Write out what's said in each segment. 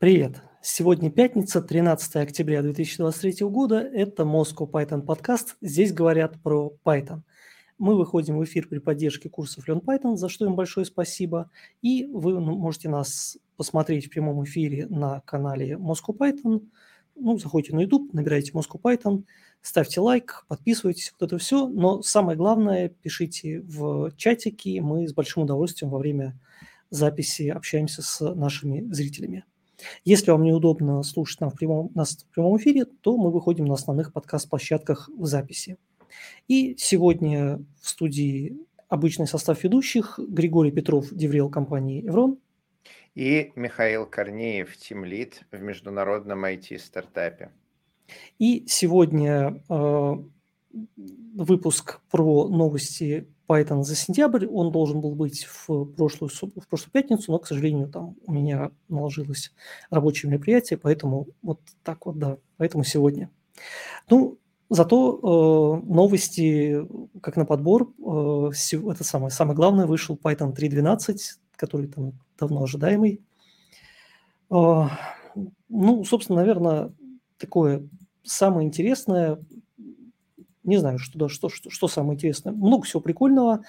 Привет! Сегодня пятница, 13 октября 2023 года. Это Moscow Python подкаст. Здесь говорят про Python. Мы выходим в эфир при поддержке курсов Learn Python, за что им большое спасибо. И вы можете нас посмотреть в прямом эфире на канале Moscow Python. Ну, заходите на YouTube, набирайте Moscow Python, ставьте лайк, подписывайтесь, вот это все. Но самое главное, пишите в чатике. Мы с большим удовольствием во время записи общаемся с нашими зрителями. Если вам неудобно слушать нам в прямом, нас в прямом эфире, то мы выходим на основных подкаст-площадках в записи. И сегодня в студии обычный состав ведущих Григорий Петров, деврел компании «Эврон». И Михаил Корнеев, тимлит в международном IT-стартапе. И сегодня э, выпуск про новости Python за сентябрь. Он должен был быть в прошлую, в прошлую пятницу, но, к сожалению, там у меня наложилось рабочее мероприятие, поэтому вот так вот, да, поэтому сегодня. Ну, зато э, новости, как на подбор, э, это самое, самое главное, вышел Python 3.12, который там давно ожидаемый. Э, ну, собственно, наверное, такое самое интересное, не знаю, что, да, что, что, что самое интересное. Много всего прикольного.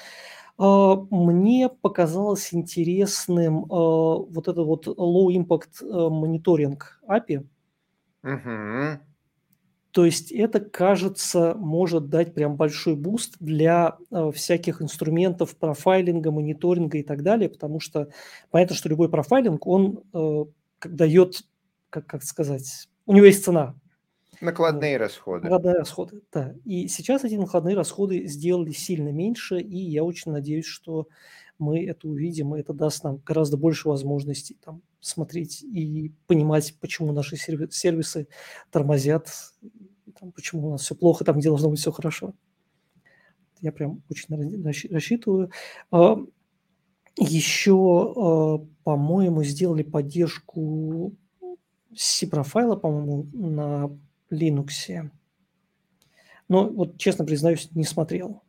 А, мне показалось интересным а, вот это вот low impact а, мониторинг API. Угу. То есть это, кажется, может дать прям большой буст для всяких инструментов профайлинга, мониторинга и так далее, потому что понятно, что любой профайлинг, он дает, как, как сказать, у него есть цена, Накладные вот. расходы. Накладные расходы, да. И сейчас эти накладные расходы сделали сильно меньше, и я очень надеюсь, что мы это увидим, и это даст нам гораздо больше возможностей там, смотреть и понимать, почему наши сервисы тормозят, там, почему у нас все плохо, там, где должно быть все хорошо. Я прям очень рассчитываю. А, Еще, а, по-моему, сделали поддержку C-профайла, по-моему, на Linux. Но вот, честно признаюсь, не смотрел.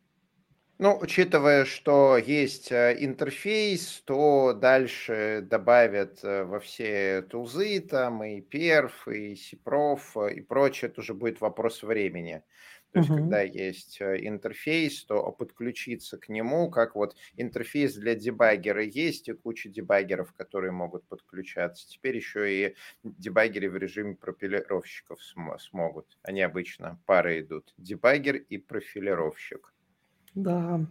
Ну, учитывая, что есть э, интерфейс, то дальше добавят э, во все тулзы, там и перф, и сипроф, и прочее, это уже будет вопрос времени. То есть, угу. когда есть э, интерфейс, то подключиться к нему, как вот интерфейс для дебаггера есть, и куча дебаггеров, которые могут подключаться. Теперь еще и дебаггеры в режиме профилировщиков см- смогут. Они обычно пары идут. Дебаггер и профилировщик. Да.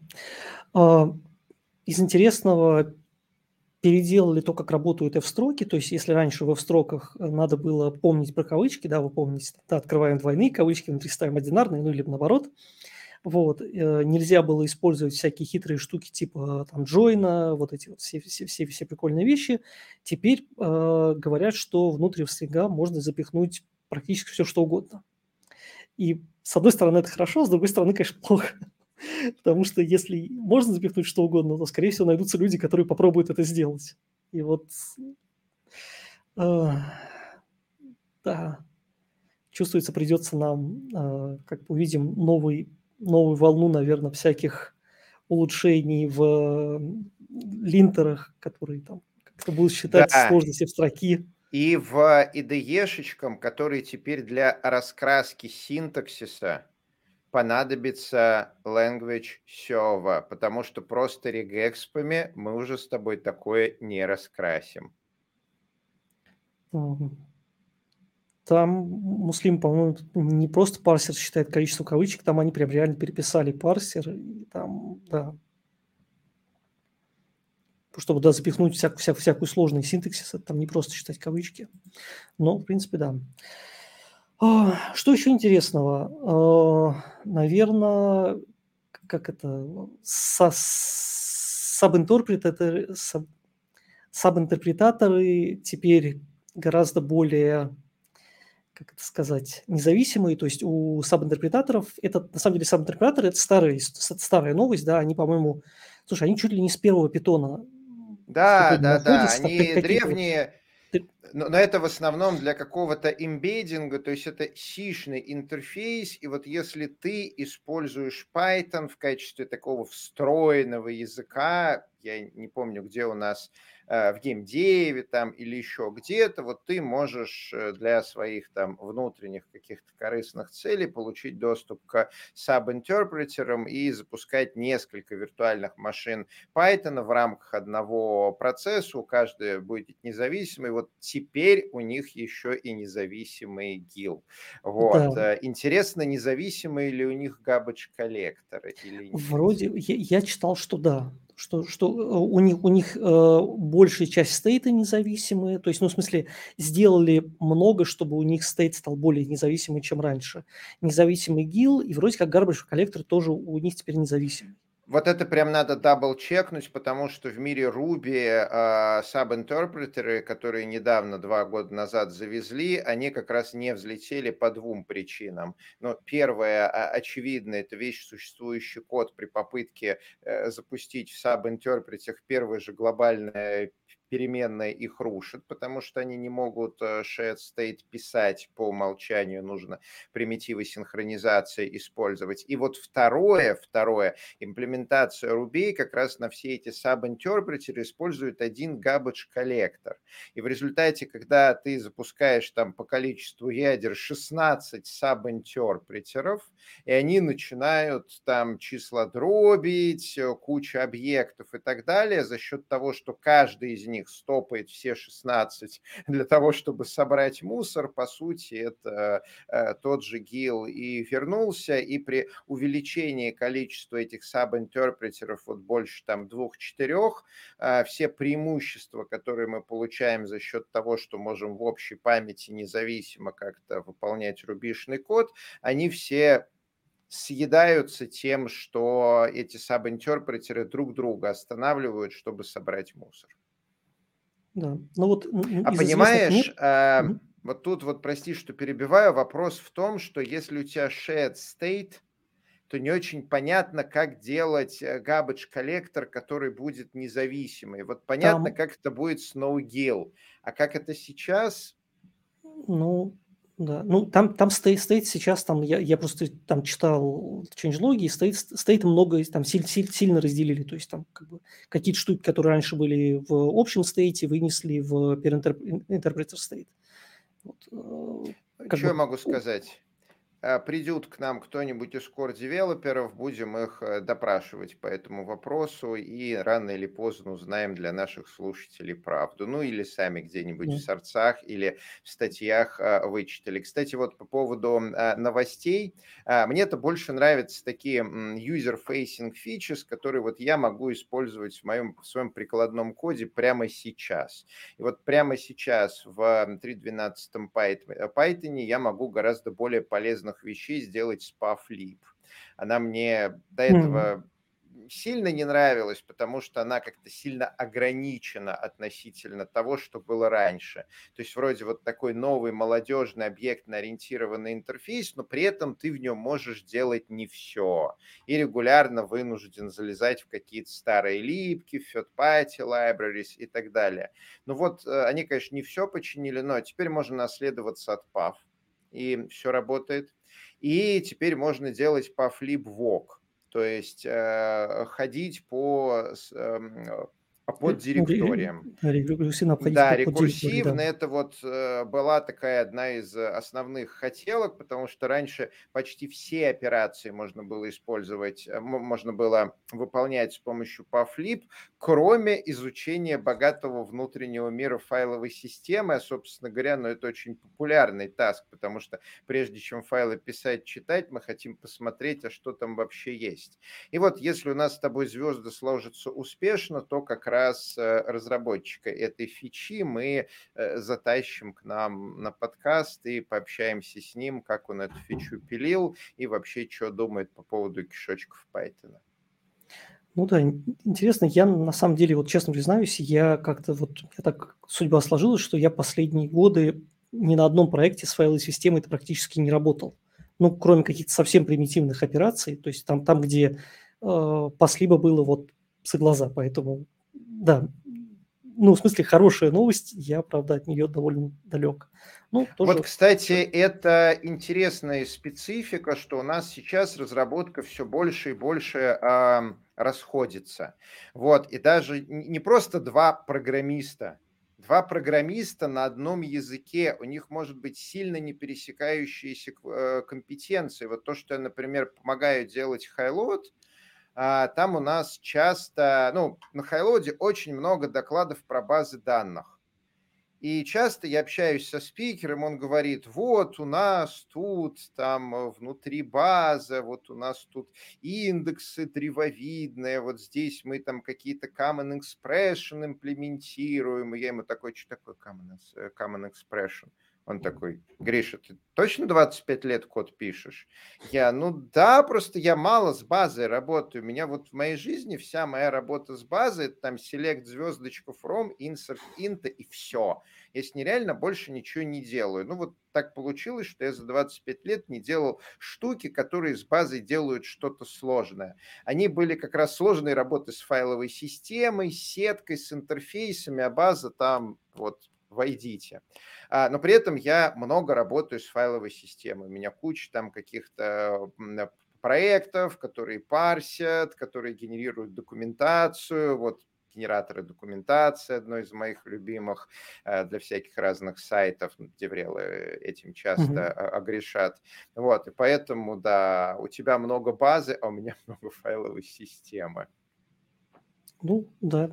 А, из интересного переделали то, как работают F-строки. То есть, если раньше в F-строках э, надо было помнить про кавычки, да, вы помните, да, открываем двойные кавычки, внутри ставим одинарные, ну, либо наоборот, вот, э, нельзя было использовать всякие хитрые штуки типа там джойна, вот эти вот все, все, все, все прикольные вещи. Теперь э, говорят, что внутрь стрига можно запихнуть практически все, что угодно. И с одной стороны это хорошо, с другой стороны, конечно, плохо. Потому что если можно запихнуть что угодно, то, скорее всего, найдутся люди, которые попробуют это сделать. И вот, э, да, чувствуется, придется нам, э, как увидим, новый, новую волну, наверное, всяких улучшений в линтерах, которые там как-то будут считать да. сложности в строки. И в IDE-шечкам, которые теперь для раскраски синтаксиса понадобится language server, потому что просто регэкспами мы уже с тобой такое не раскрасим. Там Муслим, по-моему, не просто парсер считает количество кавычек, там они прям реально переписали парсер, и там, да. Чтобы да, запихнуть всяк, вся, всякую сложный синтаксис, это там не просто считать кавычки. Но, в принципе, да. А, что еще интересного? А, Наверное, как это, сабинтерпретаторы, сабинтерпретаторы теперь гораздо более, как это сказать, независимые. То есть у сабинтерпретаторов, это на самом деле сабинтерпретаторы, это старая, старая новость, да, они, по-моему, слушай, они чуть ли не с первого питона. Да, да, да, они древние, но, но это в основном для какого-то имбеддинга, то есть это сишный интерфейс, и вот если ты используешь Python в качестве такого встроенного языка, я не помню, где у нас в геймдеве там или еще где-то, вот ты можешь для своих там внутренних каких-то корыстных целей получить доступ к саб-интерпретерам и запускать несколько виртуальных машин Python в рамках одного процесса, у каждой будет независимый. Вот теперь у них еще и независимый гил. Вот. Да. Э, интересно, независимые ли у них garbage коллекторы или нет? Вроде я, я читал, что да, что, что э, у них, у них э, большая часть стейта независимые, то есть, ну, в смысле, сделали много, чтобы у них стейт стал более независимый, чем раньше. Независимый гил, и вроде как garbage коллектор тоже у них теперь независимый. Вот это прям надо дабл-чекнуть, потому что в мире Ruby э, саб-интерпретеры, которые недавно, два года назад завезли, они как раз не взлетели по двум причинам. Но первое, очевидно, это вещь существующий код при попытке э, запустить в саб-интерпретерах первое же глобальное переменная их рушит, потому что они не могут э, shared state писать по умолчанию, нужно примитивы синхронизации использовать. И вот второе, второе, имплементация Ruby как раз на все эти sub-интерпретеры использует один garbage коллектор. И в результате, когда ты запускаешь там по количеству ядер 16 sub-интерпретеров, и они начинают там числа дробить, э, куча объектов и так далее, за счет того, что каждый из них них стопает все 16 для того, чтобы собрать мусор, по сути, это э, тот же ГИЛ и вернулся, и при увеличении количества этих саб-интерпретеров вот больше там двух-четырех, э, все преимущества, которые мы получаем за счет того, что можем в общей памяти независимо как-то выполнять рубишный код, они все съедаются тем, что эти саб-интерпретеры друг друга останавливают, чтобы собрать мусор. Да. Ну вот А понимаешь, э, вот тут вот, прости, что перебиваю, вопрос в том, что если у тебя shared state, то не очень понятно, как делать э, garbage коллектор, который будет независимый. Вот понятно, Там, как это будет с NoGill, а как это сейчас? ну, да, ну там, там стоит, стоит сейчас, там я, я просто там читал changelog, и стоит, стоит много, там силь, силь, сильно разделили, то есть там как бы какие-то штуки, которые раньше были в общем стейте, вынесли в interpreter state. Вот, э, Что бы, я могу сказать? А, придет к нам кто-нибудь из core-девелоперов, будем их э, допрашивать по этому вопросу и рано или поздно узнаем для наших слушателей правду. Ну или сами где-нибудь mm. в сорцах или в статьях а, вычитали. Кстати, вот по поводу новостей, мне это больше нравятся такие user-facing features, которые вот я могу использовать в моем в своем прикладном коде прямо сейчас. И вот прямо сейчас в 3.12 Python я могу гораздо более полезно важных вещей сделать спа-флип. Она мне до этого сильно не нравилась, потому что она как-то сильно ограничена относительно того, что было раньше. То есть вроде вот такой новый молодежный объектно-ориентированный интерфейс, но при этом ты в нем можешь делать не все. И регулярно вынужден залезать в какие-то старые липки, в third-party libraries и так далее. Ну вот э, они, конечно, не все починили, но теперь можно наследоваться от PAV, и все работает. И теперь можно делать по флип-вок, то есть э, ходить по э, под директорием. Рекурсивно да, рекурсивно да. это вот э, была такая одна из основных хотелок, потому что раньше почти все операции можно было использовать, э, можно было выполнять с помощью PAFLIP, кроме изучения богатого внутреннего мира файловой системы, а, собственно говоря, ну, это очень популярный таск, потому что прежде чем файлы писать, читать, мы хотим посмотреть, а что там вообще есть. И вот если у нас с тобой звезды сложатся успешно, то как раз э, разработчика этой фичи мы э, затащим к нам на подкаст и пообщаемся с ним, как он эту фичу пилил и вообще, что думает по поводу кишочков Python. Ну да, интересно. Я на самом деле, вот честно признаюсь, я как-то вот, я так судьба сложилась, что я последние годы ни на одном проекте с файловой системой это практически не работал. Ну, кроме каких-то совсем примитивных операций, то есть там, там где э, паслибо было вот за глаза, поэтому да, ну, в смысле, хорошая новость, я, правда, от нее довольно далек. Ну, тоже... Вот, кстати, это интересная специфика, что у нас сейчас разработка все больше и больше э, расходится. Вот, и даже не просто два программиста, два программиста на одном языке, у них может быть сильно не пересекающиеся э, компетенции. Вот то, что я, например, помогаю делать Highload, там у нас часто, ну, на Highload очень много докладов про базы данных. И часто я общаюсь со спикером, он говорит, вот у нас тут там внутри база, вот у нас тут индексы древовидные, вот здесь мы там какие-то common expression имплементируем. И я ему такой, что такое common, э, common expression? Он такой, Гриша, ты точно 25 лет код пишешь? Я, ну да, просто я мало с базой работаю. У меня вот в моей жизни вся моя работа с базой, это там select звездочку from, insert int и все. Я с ней реально больше ничего не делаю. Ну вот так получилось, что я за 25 лет не делал штуки, которые с базой делают что-то сложное. Они были как раз сложные работы с файловой системой, с сеткой, с интерфейсами, а база там вот войдите. А, но при этом я много работаю с файловой системой. У меня куча там каких-то проектов, которые парсят, которые генерируют документацию. Вот генераторы документации, одно из моих любимых э, для всяких разных сайтов, деврелы этим часто mm-hmm. огрешат. Вот, и поэтому, да, у тебя много базы, а у меня много файловой системы. Ну, да,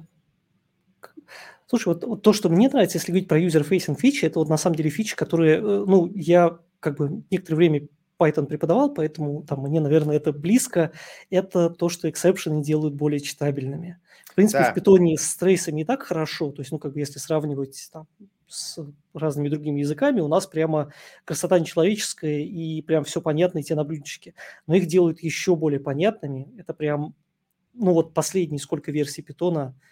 Слушай, вот, вот то, что мне нравится, если говорить про user-facing фичи, это вот на самом деле фичи, которые, э, ну, я как бы некоторое время Python преподавал, поэтому там мне, наверное, это близко. Это то, что эксепшены делают более читабельными. В принципе, да. в питоне с трейсами и так хорошо. То есть, ну, как бы если сравнивать там, с разными другими языками, у нас прямо красота нечеловеческая и прям все понятно, и те на блюдечке. Но их делают еще более понятными. Это прям, ну вот последние сколько версий питона –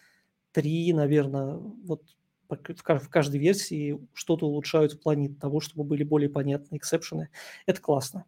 три, наверное, вот в каждой версии что-то улучшают в плане того, чтобы были более понятны эксепшены. Это классно.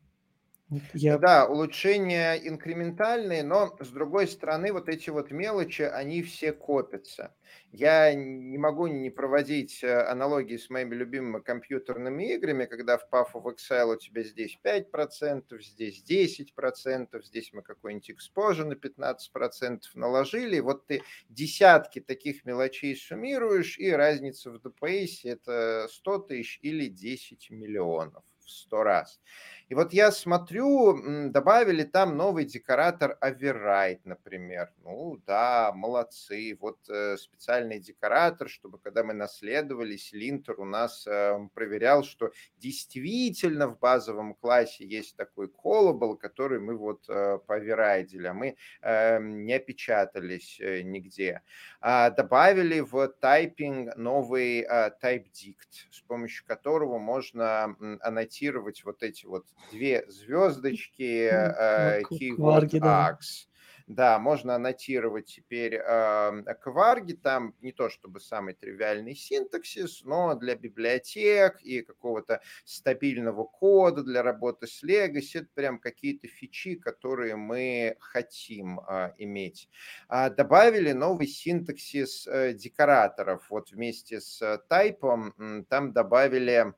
Я... Да, улучшения инкрементальные, но с другой стороны, вот эти вот мелочи, они все копятся. Я не могу не проводить э, аналогии с моими любимыми компьютерными играми, когда в Path of Excel у тебя здесь 5%, здесь 10%, здесь мы какой-нибудь exposure на 15% наложили. Вот ты десятки таких мелочей суммируешь, и разница в DPS это 100 тысяч или 10 миллионов 100 раз. И вот я смотрю, добавили там новый декоратор Override, например. Ну да, молодцы. Вот э, специальный декоратор, чтобы когда мы наследовались, линтер у нас э, проверял, что действительно в базовом классе есть такой callable, который мы вот э, поверайдили, а мы э, не опечатались нигде. А, добавили в тайпинг новый TypeDict, с помощью которого можно аннотировать вот эти вот две звездочки, э, keyword ax. Да, можно аннотировать теперь э, кварги, там не то чтобы самый тривиальный синтаксис, но для библиотек и какого-то стабильного кода для работы с Legacy, это прям какие-то фичи, которые мы хотим э, иметь. А добавили новый синтаксис э, декораторов, вот вместе с тайпом там добавили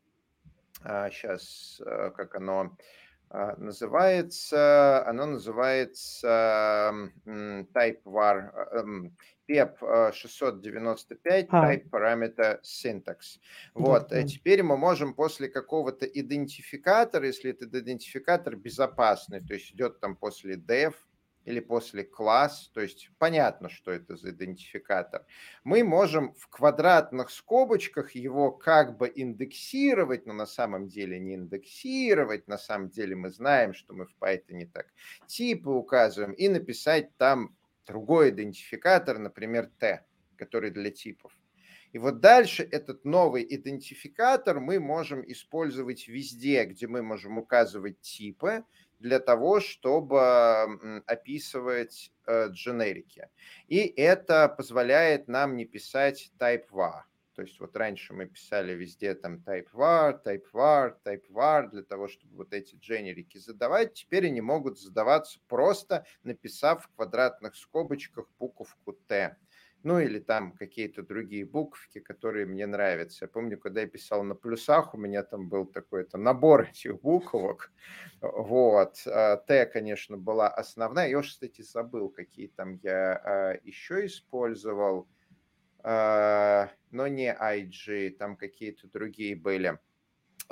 сейчас, а, э, как оно а, называется, оно называется type var, PEP 695 а. type parameter syntax. Вот, да, теперь мы можем после какого-то идентификатора, если этот идентификатор безопасный, то есть идет там после def, или после класс, то есть понятно, что это за идентификатор, мы можем в квадратных скобочках его как бы индексировать, но на самом деле не индексировать, на самом деле мы знаем, что мы в Python так типы указываем, и написать там другой идентификатор, например, t, который для типов. И вот дальше этот новый идентификатор мы можем использовать везде, где мы можем указывать типы, для того, чтобы описывать э, дженерики. И это позволяет нам не писать type var. То есть вот раньше мы писали везде там type var, type var, type var для того, чтобы вот эти дженерики задавать. Теперь они могут задаваться просто написав в квадратных скобочках буковку T. ну или там какие-то другие буковки, которые мне нравятся. Я помню, когда я писал на плюсах, у меня там был такой-то набор этих буквок. Вот. А, Т, конечно, была основная. Я уж, кстати, забыл, какие там я а, еще использовал. А, но не IG, там какие-то другие были.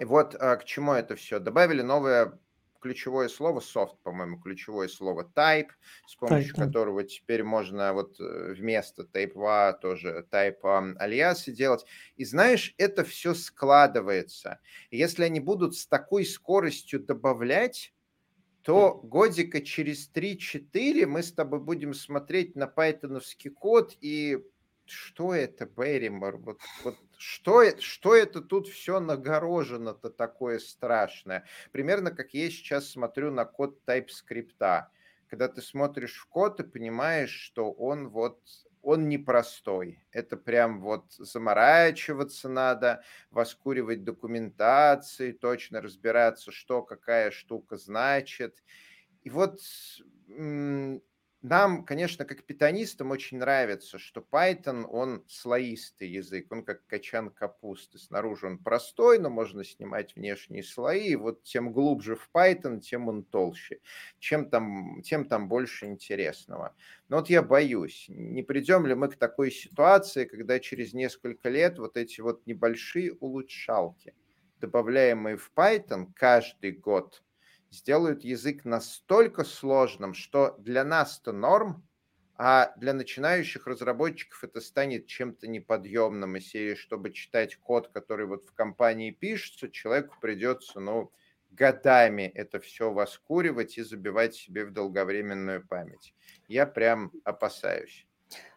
И вот к чему это все. Добавили новое ключевое слово soft, по-моему, ключевое слово type, с помощью type, которого теперь можно вот э, вместо type 2 тоже type um, алиасы делать. И знаешь, это все складывается. И если они будут с такой скоростью добавлять, то годика через 3-4 мы с тобой будем смотреть на пайтоновский код и что это, Берримор? Вот, вот что, это, что это тут все нагорожено-то такое страшное? Примерно как я сейчас смотрю на код TypeScript. Когда ты смотришь в код и понимаешь, что он вот он непростой. Это прям вот заморачиваться надо, воскуривать документации, точно разбираться, что какая штука значит. И вот нам, конечно, как питонистам очень нравится, что Python, он слоистый язык, он как качан капусты. Снаружи он простой, но можно снимать внешние слои. И вот тем глубже в Python, тем он толще. Чем там, тем там больше интересного. Но вот я боюсь, не придем ли мы к такой ситуации, когда через несколько лет вот эти вот небольшие улучшалки, добавляемые в Python каждый год – сделают язык настолько сложным, что для нас это норм, а для начинающих разработчиков это станет чем-то неподъемным. И чтобы читать код, который вот в компании пишется, человеку придется, ну, годами это все воскуривать и забивать себе в долговременную память. Я прям опасаюсь.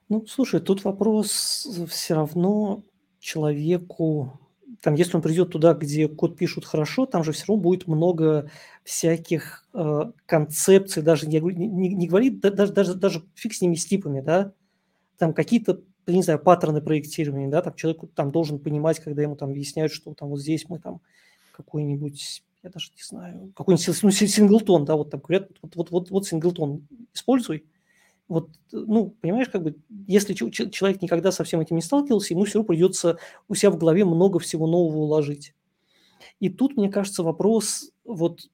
Ну, слушай, тут вопрос все равно человеку там, если он придет туда, где код пишут хорошо, там же все равно будет много всяких э, концепций, даже не, не, не говорит, да, даже, даже, даже фиг с ними с типами, да, там какие-то, не знаю, паттерны проектирования, да, там человек там должен понимать, когда ему там объясняют, что там вот здесь мы там какой-нибудь, я даже не знаю, какой-нибудь ну, синглтон, да, вот там говорят, вот, вот, вот, вот синглтон используй, вот, ну, понимаешь, как бы, если человек никогда со всем этим не сталкивался, ему все равно придется у себя в голове много всего нового уложить. И тут, мне кажется, вопрос, вот,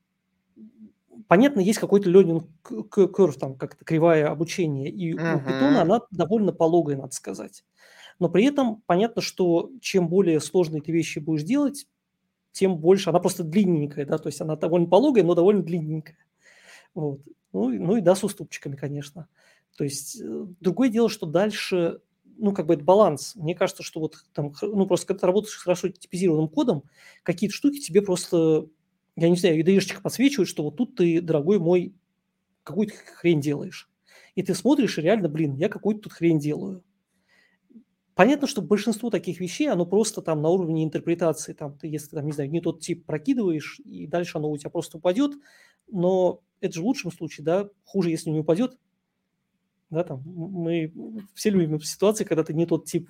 понятно, есть какой-то learning curve, там, как-то кривая обучения, и uh-huh. у питона она довольно пологая, надо сказать. Но при этом понятно, что чем более сложные ты вещи будешь делать, тем больше, она просто длинненькая, да, то есть она довольно пологая, но довольно длинненькая. Вот. Ну, ну и да, с уступчиками, конечно. То есть э, другое дело, что дальше, ну, как бы это баланс. Мне кажется, что вот там, ну, просто когда ты работаешь с хорошо типизированным кодом, какие-то штуки тебе просто, я не знаю, ИДшечка подсвечивают, что вот тут ты, дорогой мой, какую-то хрень делаешь. И ты смотришь, и реально, блин, я какую-то тут хрень делаю. Понятно, что большинство таких вещей, оно просто там на уровне интерпретации, там, ты, если, там, не знаю, не тот тип прокидываешь, и дальше оно у тебя просто упадет, но это же в лучшем случае, да, хуже, если не упадет, да, там, мы все любим ситуации, когда ты не тот тип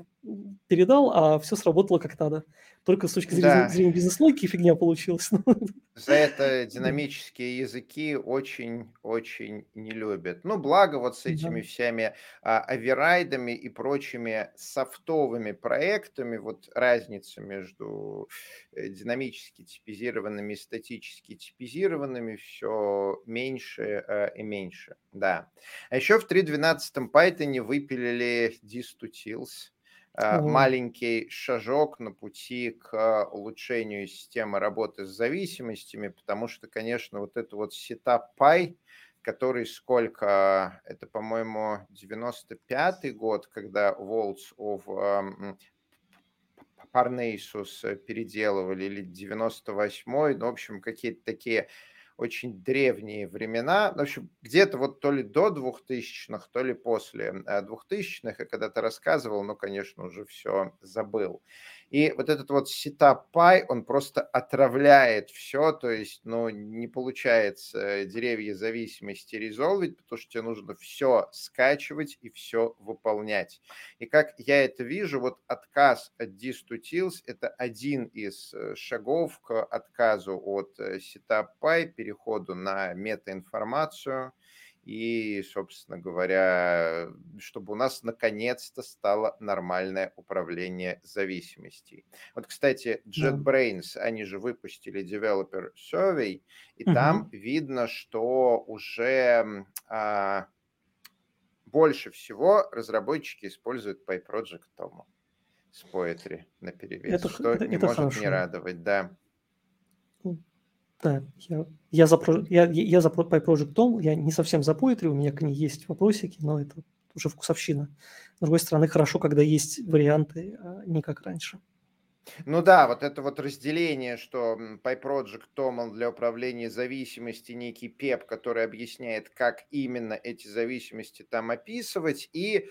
передал, а все сработало как надо. Только с точки зрения, да. зрения бизнес-логики фигня получилась. За это динамические языки очень-очень не любят. Ну, благо вот с этими да. всеми а, оверрайдами и прочими софтовыми проектами, вот разница между э, динамически типизированными и статически типизированными все меньше а, и меньше, да. А еще в 3.12 Python выпилили dist2tils, Э, маленький шажок на пути к улучшению системы работы с зависимостями, потому что, конечно, вот это вот сетап Py, который сколько, это, по-моему, 95-й год, когда Walls of um, Parnassus переделывали, или 98-й, ну, в общем, какие-то такие очень древние времена, в общем, где-то вот то ли до 2000-х, то ли после 2000-х, э, я когда-то рассказывал, но, конечно, уже все забыл. И вот этот вот setup.py, он просто отравляет все, то есть, ну, не получается деревья зависимости резолвить, потому что тебе нужно все скачивать и все выполнять. И как я это вижу, вот отказ от distutils – это один из э, шагов к отказу от сетап пай, переходу на метаинформацию – и, собственно говоря, чтобы у нас наконец-то стало нормальное управление зависимостей. Вот, кстати, JetBrains, они же выпустили Developer Survey, и угу. там видно, что уже а, больше всего разработчики используют PyProject Tomo с Poetry на перевес, это, что это, не это может хорошо. не радовать, да. Да, я, я, за, я, я за PyProject Tom, я не совсем за Poetry, у меня к ней есть вопросики, но это уже вкусовщина. С другой стороны, хорошо, когда есть варианты, а не как раньше. Ну да, вот это вот разделение, что PyProject Tom для управления зависимости некий PEP, который объясняет, как именно эти зависимости там описывать, и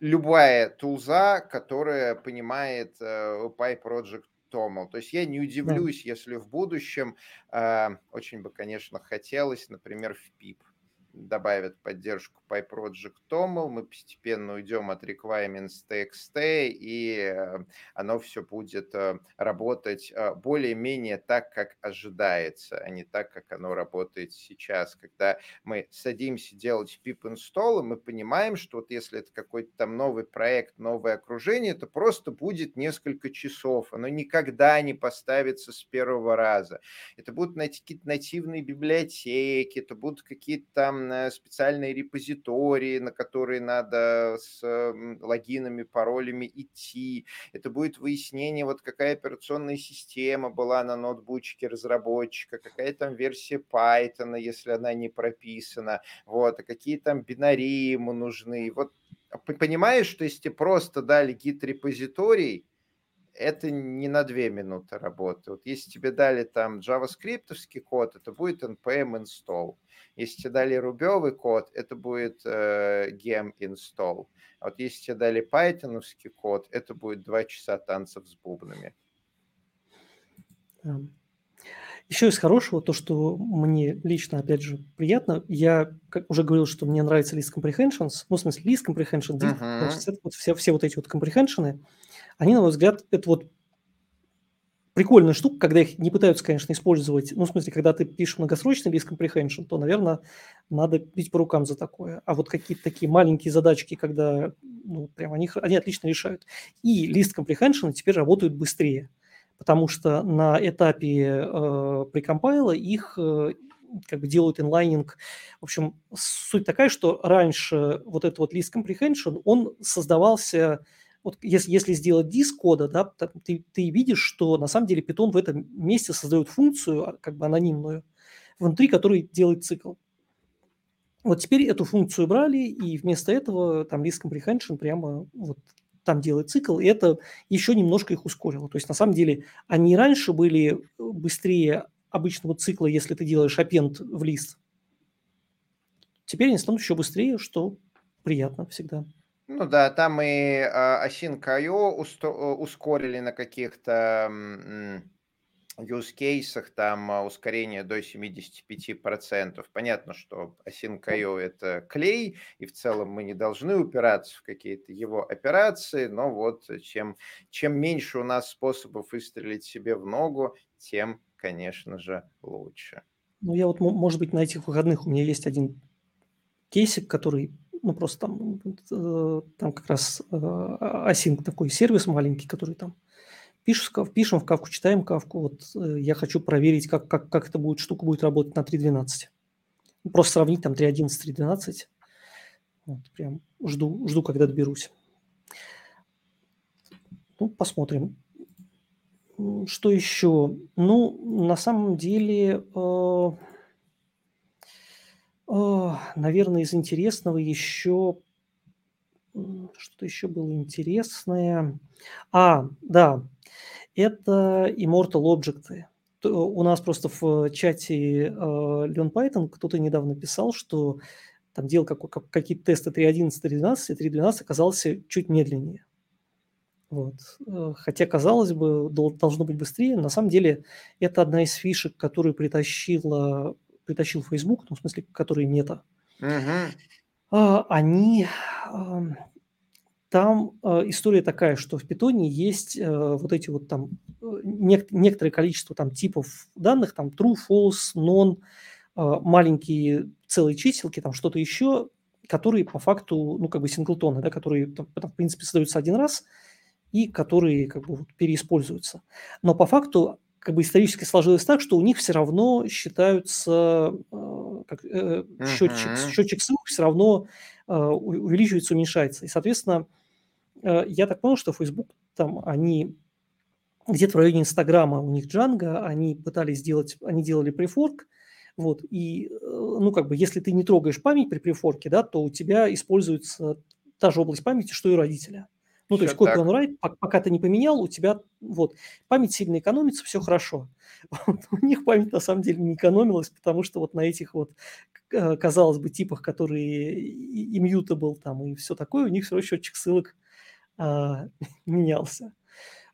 любая тулза, которая понимает э, PyProject Томл. То есть я не удивлюсь, да. если в будущем э, очень бы, конечно, хотелось, например, в PIP добавят поддержку PyProject TOML, мы постепенно уйдем от requirements TXT, и э, оно все будет э, работать э, более-менее так, как ожидается, а не так, как оно работает сейчас. Когда мы садимся делать pip install, мы понимаем, что вот если это какой-то там новый проект, новое окружение, это просто будет несколько часов, оно никогда не поставится с первого раза. Это будут какие-то нативные библиотеки, это будут какие-то там специальные репозитории, на которые надо с логинами, паролями идти. Это будет выяснение, вот какая операционная система была на ноутбучке разработчика, какая там версия Python, если она не прописана, вот, а какие там бинарии ему нужны. Вот понимаешь, что если просто дали гид-репозиторий, это не на две минуты работы. Вот если тебе дали там JavaScript код, это будет npm install. Если тебе дали рубевый код, это будет э, gem install. А вот если тебе дали Python код, это будет два часа танцев с бубнами. Еще из хорошего, то, что мне лично, опять же, приятно, я как уже говорил, что мне нравится list comprehensions, ну, в смысле, list comprehension, uh-huh. все, все вот эти вот comprehension, они, на мой взгляд, это вот прикольная штука, когда их не пытаются, конечно, использовать. Ну, в смысле, когда ты пишешь многосрочный лист comprehension, то, наверное, надо бить по рукам за такое. А вот какие-то такие маленькие задачки, когда, ну, прям они, они отлично решают. И лист comprehension теперь работают быстрее, потому что на этапе э, прикомпайла их э, как бы делают инлайнинг. В общем, суть такая, что раньше вот этот вот лист comprehension, он создавался вот если, если сделать диск кода, да, ты, ты видишь, что на самом деле Python в этом месте создает функцию, а, как бы анонимную, внутри которой делает цикл. Вот теперь эту функцию брали, и вместо этого там list comprehension прямо вот там делает цикл, и это еще немножко их ускорило. То есть на самом деле они раньше были быстрее обычного цикла, если ты делаешь append в лист. Теперь они станут еще быстрее, что приятно всегда. Ну да, там и а, Async.io ускорили на каких-то use кейсах, там а, ускорение до 75%. Понятно, что Async.io это клей, и в целом мы не должны упираться в какие-то его операции, но вот чем, чем меньше у нас способов выстрелить себе в ногу, тем, конечно же, лучше. Ну, я вот, может быть, на этих выходных у меня есть один кейсик, который ну, просто там, э, там как раз э, async такой сервис маленький, который там пишем, пишем в кавку, читаем кавку. Вот э, я хочу проверить, как, как, как эта будет, штука будет работать на 3.12. Ну, просто сравнить там 3.11, 3.12. Вот, прям жду, жду, когда доберусь. Ну, посмотрим. Что еще? Ну, на самом деле... Э, Наверное, из интересного еще что-то еще было интересное. А, да, это Immortal Objects. У нас просто в чате э, Leon Python кто-то недавно писал, что там делал как, как, какие-то тесты 3.11, 3.12, и 3.12 оказался чуть медленнее. Вот. Э, хотя, казалось бы, должно быть быстрее. На самом деле, это одна из фишек, которую притащила притащил Facebook, ну, в смысле, который мета, угу. они там э, история такая, что в питоне есть э, вот эти вот там э, некоторое количество там типов данных, там true, false, non, маленькие целые чиселки, там что-то еще, которые по факту, ну, как бы синглтоны, да, которые, там, в принципе, создаются один раз и которые как бы переиспользуются. Но по факту как бы исторически сложилось так, что у них все равно считаются, э, как, э, счетчик, счетчик ссылок все равно э, увеличивается, уменьшается. И, соответственно, э, я так понял, что Facebook там они где-то в районе Инстаграма у них Django, они пытались сделать, они делали префорк, вот, и, э, ну, как бы, если ты не трогаешь память при префорке, да, то у тебя используется та же область памяти, что и у родителя. Ну, то есть copy on write, пока ты не поменял, у тебя вот память сильно экономится, все хорошо. Вот, у них память на самом деле не экономилась, потому что вот на этих вот, э, казалось бы, типах, которые immutable там и все такое, у них все равно счетчик ссылок а, менялся.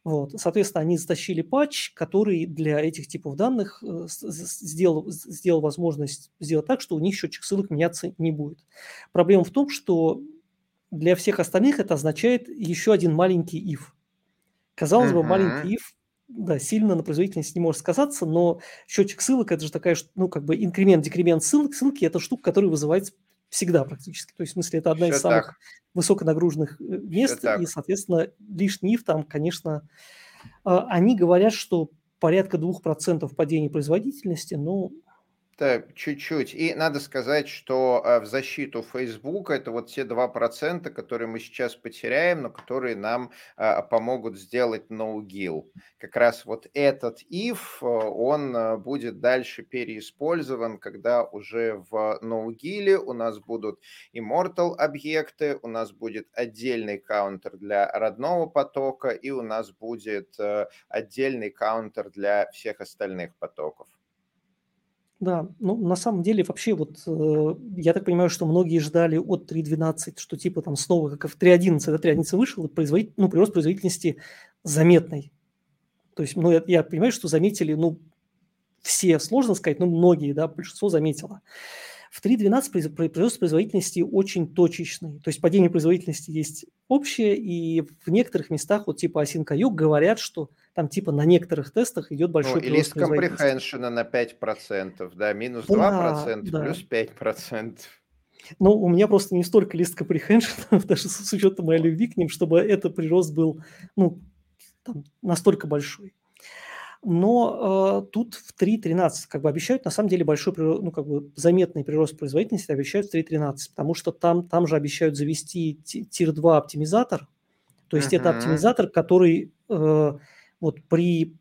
Вот. Соответственно, они затащили патч, который для этих типов данных э, сделал, сделал возможность сделать так, что у них счетчик ссылок меняться не будет. Проблема в том, что для всех остальных это означает еще один маленький if. Казалось uh-huh. бы, маленький if да, сильно на производительность не может сказаться, но счетчик ссылок это же такая, ну, как бы инкремент, декремент ссылок. Ссылки это штука, которая вызывается всегда практически. То есть, в смысле, это одна Все из самых так. высоконагруженных э, мест, и, соответственно, лишний if там, конечно, а, они говорят, что порядка 2% падения производительности, но да, чуть-чуть. И надо сказать, что э, в защиту Facebook это вот те 2%, которые мы сейчас потеряем, но которые нам а, помогут сделать no-gill. Как раз вот этот if, э, он э, будет дальше переиспользован, когда уже в no-gill у нас будут immortal объекты, у нас будет отдельный каунтер для родного потока, и у нас будет отдельный каунтер для всех остальных потоков. Да, ну на самом деле вообще вот э, я так понимаю, что многие ждали от 3.12, что типа там снова как в 3.11, да, 3.11 вышел, и производитель, ну, прирост производительности заметный. То есть, ну, я, я понимаю, что заметили, ну, все, сложно сказать, но многие, да, большинство заметило. В 3.12 прирост производительности очень точечный. То есть падение производительности есть общее, и в некоторых местах, вот типа Async.io, говорят, что там типа на некоторых тестах идет большой ну, прирост производительности. на 5%, да, минус да, 2%, да. плюс 5%. Ну, у меня просто не столько лист comprehension, даже с учетом моей любви к ним, чтобы этот прирост был ну, там, настолько большой. Но э, тут в 3.13 как бы обещают на самом деле большой, ну как бы заметный прирост производительности обещают в 3.13, потому что там, там же обещают завести тир-2 оптимизатор, то есть uh-huh. это оптимизатор, который э, вот при,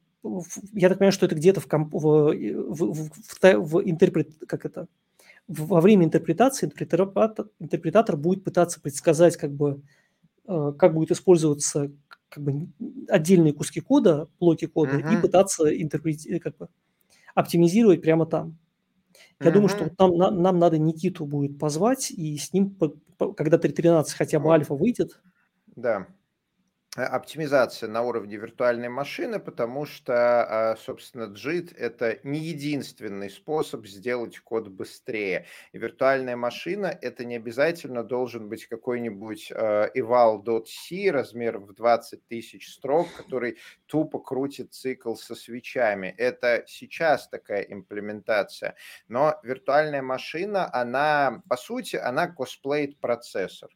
я так понимаю, что это где-то в, комп, в, в, в, в, в интерпрет, как это, во время интерпретации интерпретатор, интерпретатор будет пытаться предсказать, как бы, э, как будет использоваться как бы отдельные куски кода, блоки кода, uh-huh. и пытаться интерпретировать, э, как бы, оптимизировать прямо там. Я uh-huh. думаю, что вот нам, нам, надо Никиту будет позвать, и с ним, когда 3.13 хотя бы альфа выйдет. Да. Э, оптимизация на уровне виртуальной машины, потому что, а, собственно, JIT – это не единственный способ сделать код быстрее. И виртуальная машина – это не обязательно должен быть какой-нибудь а, eval.c размером в 20 тысяч строк, который тупо крутит цикл со свечами. Это сейчас такая имплементация. Но виртуальная машина, она, по сути, она косплеит процессор.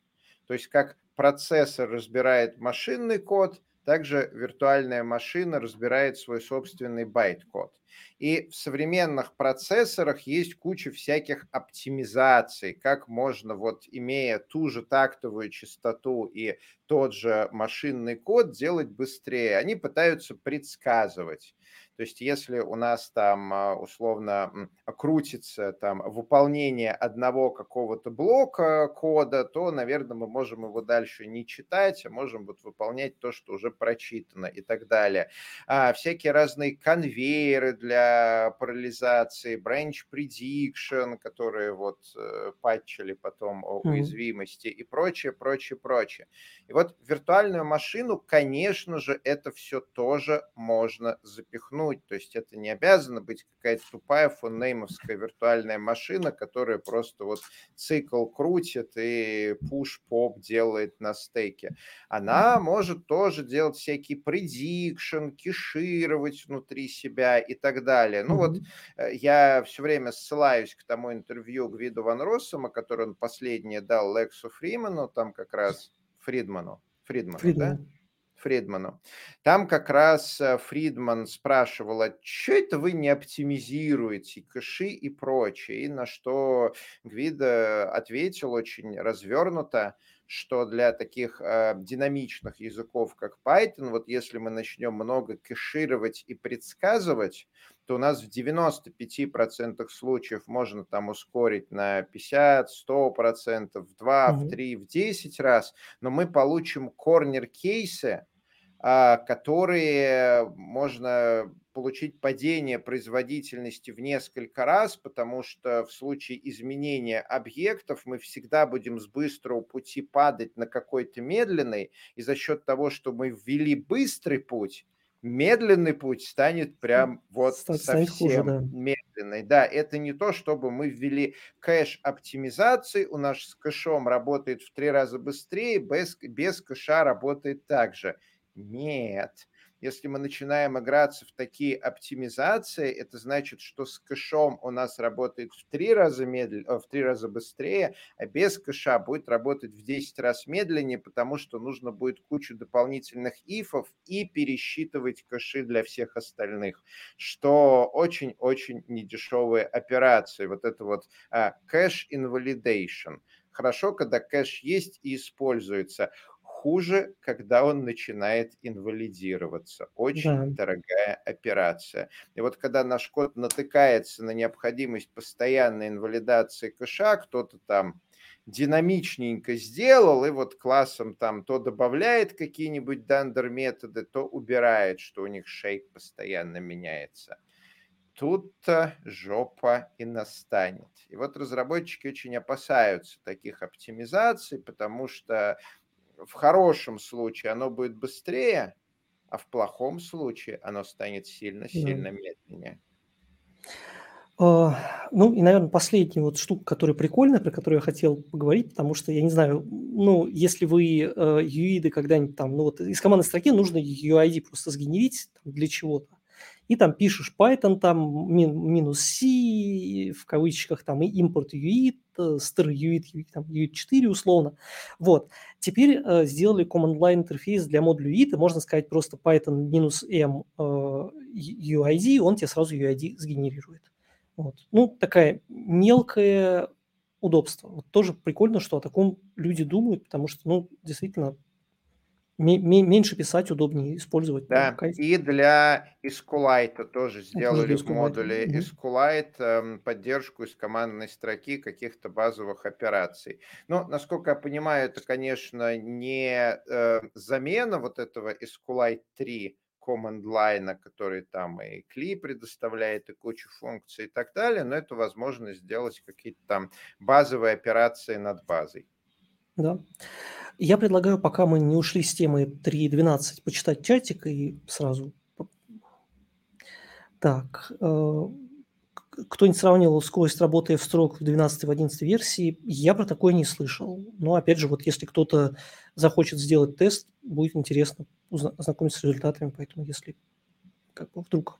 То есть как процессор разбирает машинный код, также виртуальная машина разбирает свой собственный байт-код. И в современных процессорах есть куча всяких оптимизаций, как можно, вот имея ту же тактовую частоту и тот же машинный код, делать быстрее. Они пытаются предсказывать. То есть если у нас там а, условно крутится там выполнение одного какого-то блока кода, то, наверное, мы можем его дальше не читать, а можем вот выполнять то, что уже прочитано и так далее. А, всякие разные конвейеры для парализации, branch prediction, которые вот э, патчили потом уязвимости mm-hmm. и прочее, прочее, прочее. И вот виртуальную машину, конечно же, это все тоже можно запихнуть. То есть это не обязано быть какая-то тупая фоннеймовская виртуальная машина, которая просто вот цикл крутит и пуш-поп делает на стейке. Она может тоже делать всякие предикшн, кешировать внутри себя и так далее. Ну вот э, я все время ссылаюсь к тому интервью Гвиду Ван Россома, которое он последнее дал Лексу Фриману, там как раз Фридману. Фридману, Фридман. да? Фридману. Там как раз э, Фридман спрашивал, а что это вы не оптимизируете кэши и прочее? И на что Гвида ответил очень развернуто, что для таких э, динамичных языков, как Python, вот если мы начнем много кэшировать и предсказывать, то у нас в 95% случаев можно там ускорить на 50, 100%, в 2, mm-hmm. в 3, в 10 раз, но мы получим корнер-кейсы, которые можно получить падение производительности в несколько раз, потому что в случае изменения объектов мы всегда будем с быстрого пути падать на какой-то медленный, и за счет того, что мы ввели быстрый путь, медленный путь станет прям вот Станет совсем хуже, да. медленный. Да, это не то, чтобы мы ввели кэш оптимизации, у нас с кэшом работает в три раза быстрее, без, без кэша работает так же. Нет, если мы начинаем играться в такие оптимизации, это значит, что с кэшом у нас работает в три раза, медленно, э, в три раза быстрее, а без кэша будет работать в 10 раз медленнее, потому что нужно будет кучу дополнительных ифов и пересчитывать кэши для всех остальных, что очень-очень недешевые операции. Вот это вот кэш invalidation. Хорошо, когда кэш есть и используется хуже, когда он начинает инвалидироваться. Очень да. дорогая операция. И вот когда наш код натыкается на необходимость постоянной инвалидации кэша, кто-то там динамичненько сделал, и вот классом там то добавляет какие-нибудь дандер методы, то убирает, что у них шейк постоянно меняется. Тут-то жопа и настанет. И вот разработчики очень опасаются таких оптимизаций, потому что в хорошем случае оно будет быстрее, а в плохом случае оно станет сильно-сильно медленнее. А, ну и, наверное, последняя вот штука, которая прикольная, про которую я хотел поговорить, потому что, я не знаю, ну, если вы э, UID когда-нибудь там, ну вот из командной строки нужно UID просто сгенерить для чего-то и там пишешь Python, там мин, минус C, в кавычках, там и импорт UIT, str UIT, UIT, там UIT 4 условно. Вот. Теперь э, сделали command line интерфейс для модуля UIT, и можно сказать просто Python минус M э, UID, он тебе сразу UID сгенерирует. Вот. Ну, такая мелкое удобство. Вот тоже прикольно, что о таком люди думают, потому что, ну, действительно, меньше писать, удобнее использовать. Да, и для SQLite тоже сделали в модуле SQLite эм, поддержку из командной строки каких-то базовых операций. Но, насколько я понимаю, это, конечно, не э, замена вот этого SQLite 3 command line, который там и CLI предоставляет, и кучу функций и так далее, но это возможность сделать какие-то там базовые операции над базой. Да. Я предлагаю, пока мы не ушли с темы 3.12, почитать чатик и сразу... Так, э, кто-нибудь сравнивал скорость работы в строк в 12 в 11 версии? Я про такое не слышал. Но, опять же, вот если кто-то захочет сделать тест, будет интересно ознакомиться с результатами, поэтому если как бы вдруг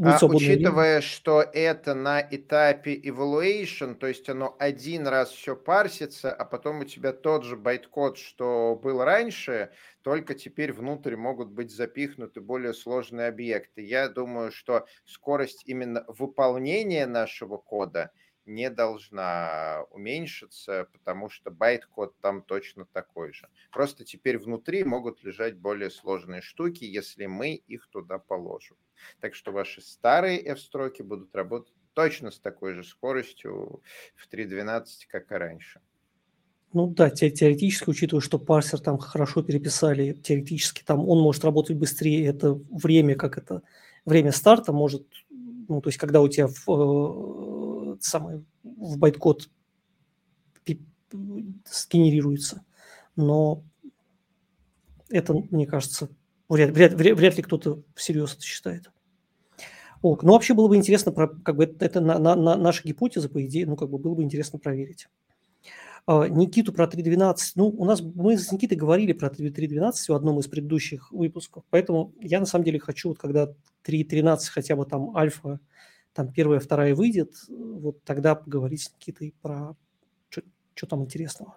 а, учитывая, время. что это на этапе evaluation, то есть оно один раз все парсится, а потом у тебя тот же байткод, что был раньше, только теперь внутрь могут быть запихнуты более сложные объекты. Я думаю, что скорость именно выполнения нашего кода не должна уменьшиться, потому что байт-код там точно такой же. Просто теперь внутри могут лежать более сложные штуки, если мы их туда положим. Так что ваши старые F-строки будут работать точно с такой же скоростью в 3.12, как и раньше. Ну да, теоретически, учитывая, что парсер там хорошо переписали, теоретически там он может работать быстрее, это время, как это, время старта может, ну то есть когда у тебя в, самый, в байткод сгенерируется, но это, мне кажется, вряд, вряд, вряд, вряд ли кто-то всерьез это считает. Ок. Ну, вообще было бы интересно, про, как бы это, это на, на, на наша гипотеза, по идее, ну, как бы было бы интересно проверить. А, Никиту про 3.12. Ну, у нас мы с Никитой говорили про 3.12 в одном из предыдущих выпусков, поэтому я на самом деле хочу, вот когда 3.13 хотя бы там альфа, там первая, вторая выйдет, вот тогда поговорить с Никитой про что там интересного.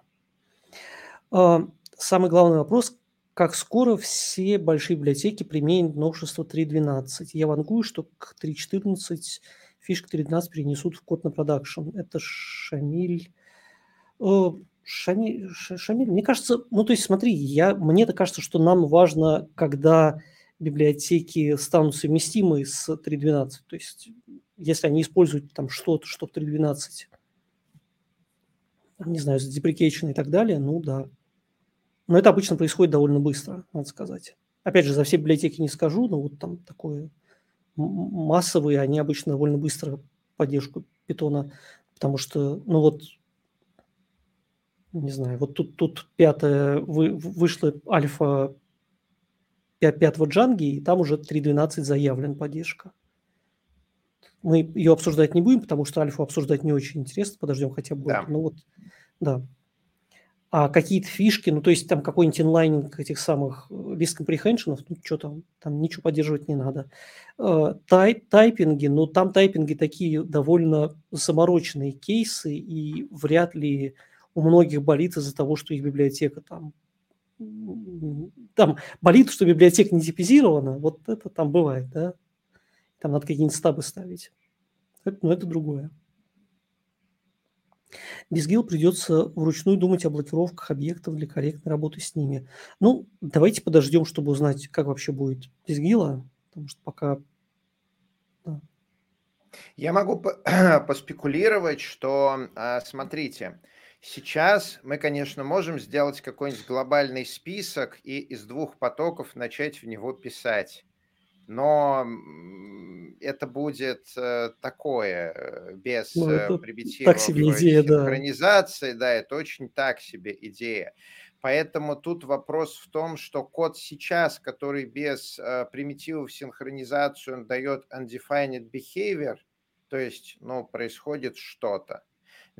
А, самый главный вопрос, как скоро все большие библиотеки применят новшество 3.12. Я вангую, что к 3.14 фишка 3.12 перенесут в код на продакшн. Это Шамиль... Шамиль, Шамиль, мне кажется, ну то есть смотри, я, мне это кажется, что нам важно, когда библиотеки станут совместимы с 3.12. То есть если они используют там что-то, что в 3.12, не знаю, deprecation и так далее, ну да, но это обычно происходит довольно быстро, надо сказать. Опять же, за все библиотеки не скажу, но вот там такое массовые, они обычно довольно быстро поддержку питона, потому что, ну вот, не знаю, вот тут, тут пятая, вы, вышла альфа пятого джанги, и там уже 3.12 заявлен поддержка. Мы ее обсуждать не будем, потому что альфу обсуждать не очень интересно, подождем хотя бы. Да. Ну вот, да а какие-то фишки, ну, то есть там какой-нибудь инлайнинг этих самых без э, компрехеншенов, ну, что там, там ничего поддерживать не надо. Э, тай, тайпинги, ну, там тайпинги такие довольно замороченные кейсы, и вряд ли у многих болит из-за того, что их библиотека там там болит, что библиотека не типизирована, вот это там бывает, да? Там надо какие-нибудь стабы ставить. Это, ну, это другое. Без ГИЛ придется вручную думать о блокировках объектов для корректной работы с ними. Ну, давайте подождем, чтобы узнать, как вообще будет без ГИЛа, потому что пока... Да. Я могу поспекулировать, что, а, смотрите, сейчас мы, конечно, можем сделать какой-нибудь глобальный список и из двух потоков начать в него писать но это будет э, такое, э, без ну, э, примитивов так себе идея, синхронизации, да. да, это очень так себе идея. Поэтому тут вопрос в том, что код сейчас, который без примитивов синхронизации, он дает undefined behavior, то есть, ну, происходит что-то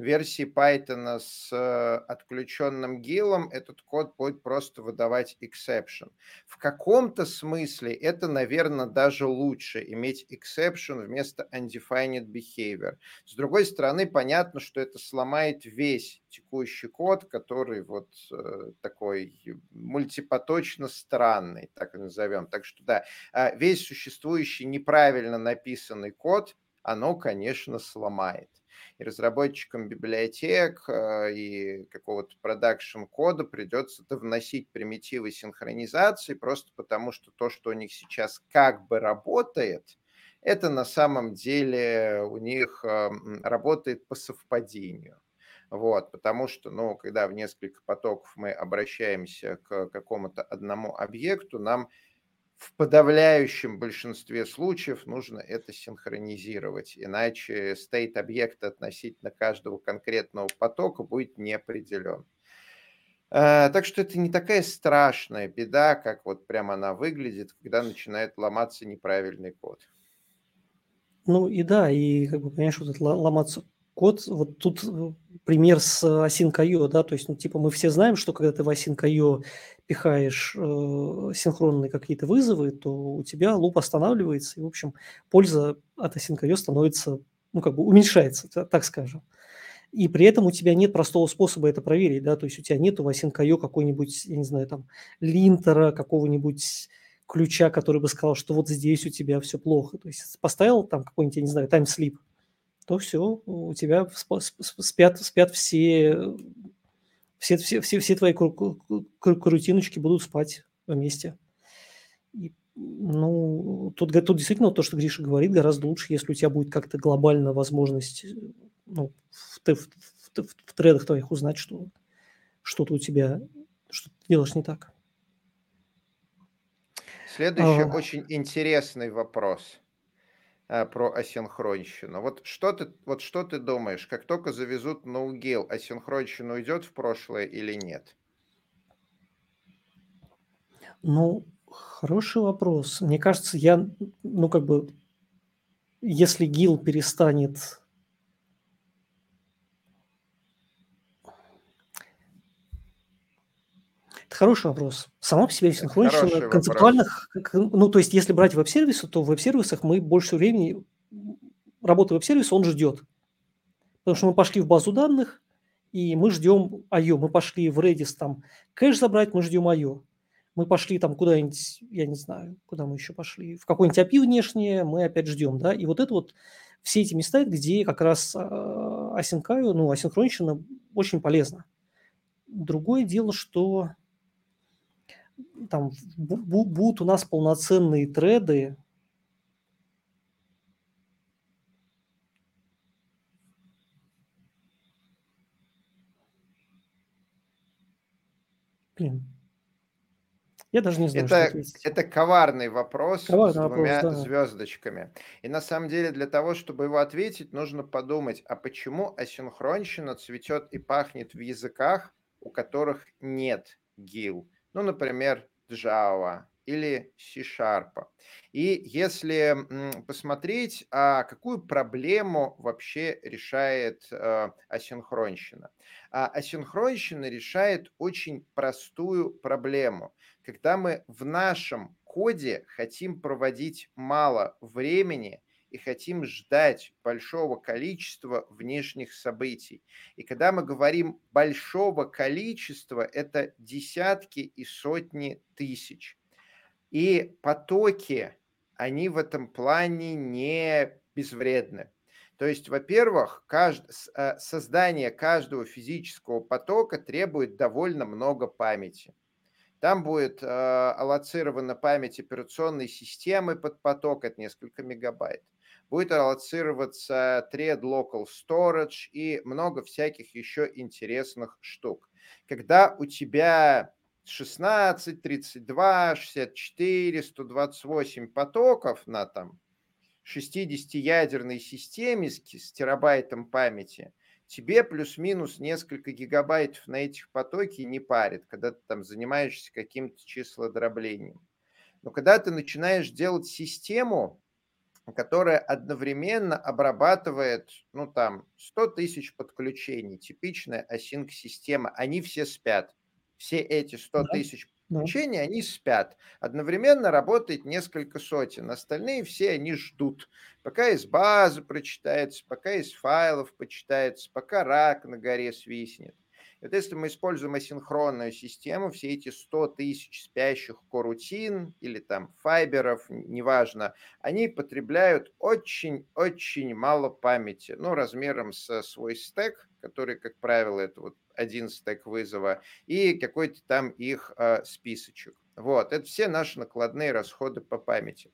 версии Python с э, отключенным гилом этот код будет просто выдавать exception. В каком-то смысле это, наверное, даже лучше иметь exception вместо undefined behavior. С другой стороны, понятно, что это сломает весь текущий код, который вот э, такой мультипоточно странный, так назовем. Так что да, а весь существующий неправильно написанный код, оно, конечно, сломает и разработчикам библиотек э, и какого-то продакшн-кода придется вносить примитивы синхронизации, просто потому что то, что у них сейчас как бы работает, это на самом деле у них эм, работает по совпадению. Вот, потому что, ну, когда в несколько потоков мы обращаемся к какому-то одному объекту, нам в подавляющем большинстве случаев нужно это синхронизировать, иначе стейт объекта относительно каждого конкретного потока будет не определен. А, так что это не такая страшная беда, как вот прямо она выглядит, когда начинает ломаться неправильный код. Ну и да, и как бы, понимаешь, вот это ломаться код, вот тут э, пример с Async.io, да, то есть, ну, типа, мы все знаем, что когда ты в Async.io пихаешь э, синхронные какие-то вызовы, то у тебя луп останавливается, и, в общем, польза от Async.io становится, ну, как бы уменьшается, так скажем. И при этом у тебя нет простого способа это проверить, да, то есть у тебя нет в Async.io какой-нибудь, я не знаю, там, линтера, какого-нибудь ключа, который бы сказал, что вот здесь у тебя все плохо. То есть поставил там какой-нибудь, я не знаю, таймслип, то все, у тебя спят, спят все, все, все, все, все твои крутиночки будут спать вместе. И, ну, тут, тут действительно то, что Гриша говорит, гораздо лучше, если у тебя будет как-то глобальная возможность ну, в, в, в, в, тредах твоих узнать, что что-то у тебя, что ты делаешь не так. Следующий а... очень интересный вопрос. Э, про асинхронщину. Вот что ты, вот что ты думаешь, как только завезут ноугейл, асинхронщина уйдет в прошлое или нет? Ну, хороший вопрос. Мне кажется, я, ну, как бы, если ГИЛ перестанет Это хороший вопрос. Сама по себе синхронщина концептуально, ну, то есть, если брать веб-сервисы, то в веб-сервисах мы больше времени, работа веб-сервиса, он ждет. Потому что мы пошли в базу данных, и мы ждем I.O. Мы пошли в Redis там кэш забрать, мы ждем I.O. Мы пошли там куда-нибудь, я не знаю, куда мы еще пошли, в какой-нибудь API внешнее, мы опять ждем, да, и вот это вот все эти места, где как раз а, асинкаю, ну, асинхронщина очень полезна. Другое дело, что там будут у нас полноценные треды, Блин. Я даже не знаю, это, что ответить. Это коварный вопрос коварный с двумя вопрос, да. звездочками. И на самом деле для того, чтобы его ответить, нужно подумать, а почему асинхронщина цветет и пахнет в языках, у которых нет гил? Ну, например, Java или C-Sharp. И если посмотреть, а какую проблему вообще решает э, асинхронщина. А асинхронщина решает очень простую проблему. Когда мы в нашем коде хотим проводить мало времени и хотим ждать большого количества внешних событий. И когда мы говорим большого количества, это десятки и сотни тысяч. И потоки, они в этом плане не безвредны. То есть, во-первых, кажд... Э, создание каждого физического потока требует довольно много памяти. Там будет э, аллоцирована память операционной системы под поток, это несколько мегабайт. Будет аллоцироваться thread local storage и много всяких еще интересных штук. Когда у тебя 16, 32, 64, 128 потоков на там 60-ядерной системе с, с терабайтом памяти, тебе плюс-минус несколько гигабайтов на этих потоке не парит, когда ты там занимаешься каким-то числодроблением. Но когда ты начинаешь делать систему, которая одновременно обрабатывает, ну там, 100 тысяч подключений, типичная async-система, они все спят все эти 100 тысяч подключений, да. они спят. Одновременно работает несколько сотен. Остальные все они ждут, пока из базы прочитается, пока из файлов почитается, пока рак на горе свистнет. Вот если мы используем асинхронную систему, все эти 100 тысяч спящих корутин или там файберов, неважно, они потребляют очень-очень мало памяти, ну, размером со свой стек, который, как правило, это вот один стек вызова, и какой-то там их э, списочек. Вот, это все наши накладные расходы по памяти.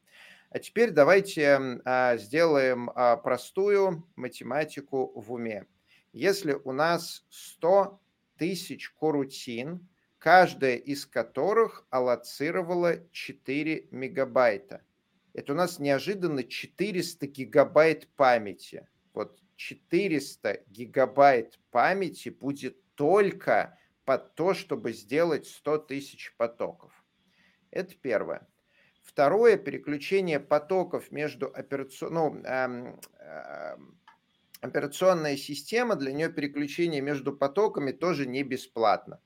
А теперь давайте э, сделаем э, простую математику в уме. Если у нас 100 тысяч корутин, каждая из которых аллоцировала 4 мегабайта. Это у нас неожиданно 400 гигабайт памяти. Вот 400 гигабайт памяти будет только под то, чтобы сделать 100 тысяч потоков. Это первое. Второе, переключение потоков между операцион... ну, эм, эм, операционная система, для нее переключение между потоками тоже не бесплатно.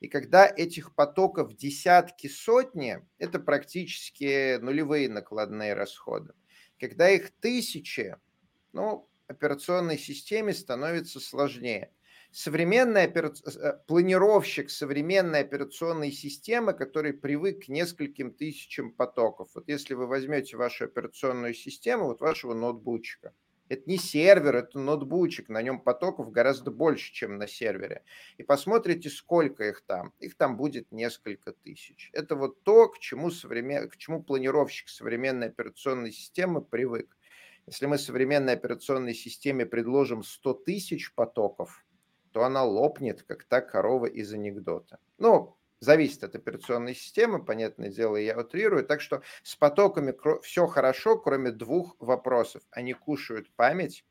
И когда этих потоков десятки, сотни, это практически нулевые накладные расходы. Когда их тысячи, ну, операционной системе становится сложнее. Современный опера... Э, планировщик современной операционной системы, который привык к нескольким тысячам потоков. Вот если вы возьмете вашу операционную систему, вот вашего ноутбучика – это не сервер, это ноутбучик, на нем потоков гораздо больше, чем на сервере. И посмотрите, сколько их там. Их там будет несколько тысяч. Это вот то, к чему, современ... к чему планировщик современной операционной системы привык. Если мы современной операционной системе предложим 100 тысяч потоков, то она лопнет, как та корова из анекдота. Ну, зависит от операционной системы, понятное дело, я утрирую. Так что с потоками все хорошо, кроме двух вопросов. Они кушают память,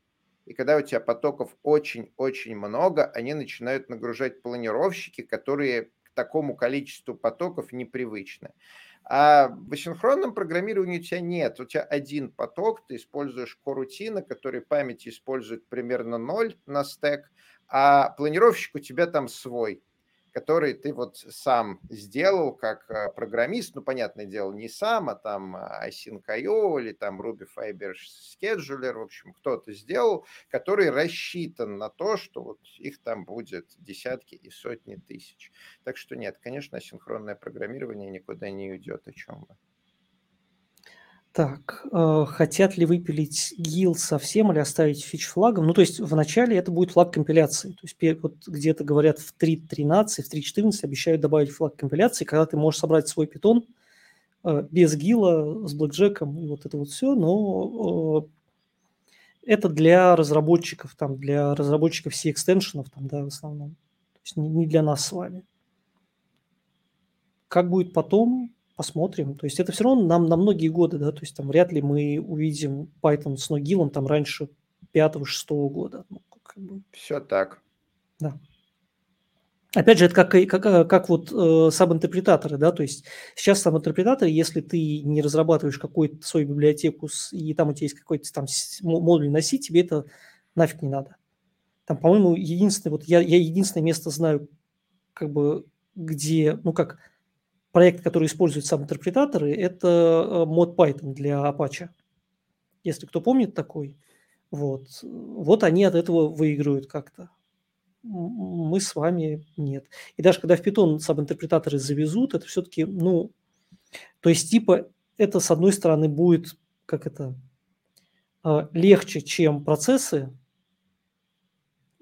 и когда у тебя потоков очень-очень много, они начинают нагружать планировщики, которые такому количеству потоков непривычно. А в асинхронном программировании у тебя нет. У тебя один поток, ты используешь корутина, который памяти использует примерно 0 на стек, а планировщик у тебя там свой который ты вот сам сделал как э, программист, ну, понятное дело, не сам, а там Async.io или там Ruby Fiber Scheduler, в общем, кто-то сделал, который рассчитан на то, что вот их там будет десятки и сотни тысяч. Так что нет, конечно, асинхронное программирование никуда не уйдет, о чем вы. Так, э, хотят ли выпилить гил совсем или оставить фич флагом? Ну, то есть вначале это будет флаг компиляции. То есть вот где-то говорят в 3.13, в 3.14 обещают добавить флаг компиляции, когда ты можешь собрать свой питон э, без гила, с блэкджеком и вот это вот все, но э, это для разработчиков, там, для разработчиков C-экстеншенов, там, да, в основном. То есть не, не для нас с вами. Как будет потом, посмотрим. То есть это все равно нам на многие годы, да, то есть там вряд ли мы увидим Python с ногилом там раньше пятого-шестого года. Ну, как бы. Все так. Да. Опять же, это как, как, как вот э, саб-интерпретаторы, да, то есть сейчас саб-интерпретаторы, если ты не разрабатываешь какую-то свою библиотеку, и там у тебя есть какой-то там модуль C, тебе это нафиг не надо. Там, по-моему, единственное, вот я, я единственное место знаю, как бы, где, ну как, проект, который использует сам интерпретаторы, это мод э, Python для Apache. Если кто помнит такой, вот, вот они от этого выигрывают как-то. Мы с вами нет. И даже когда в Python сам интерпретаторы завезут, это все-таки, ну, то есть типа это с одной стороны будет, как это, э, легче, чем процессы,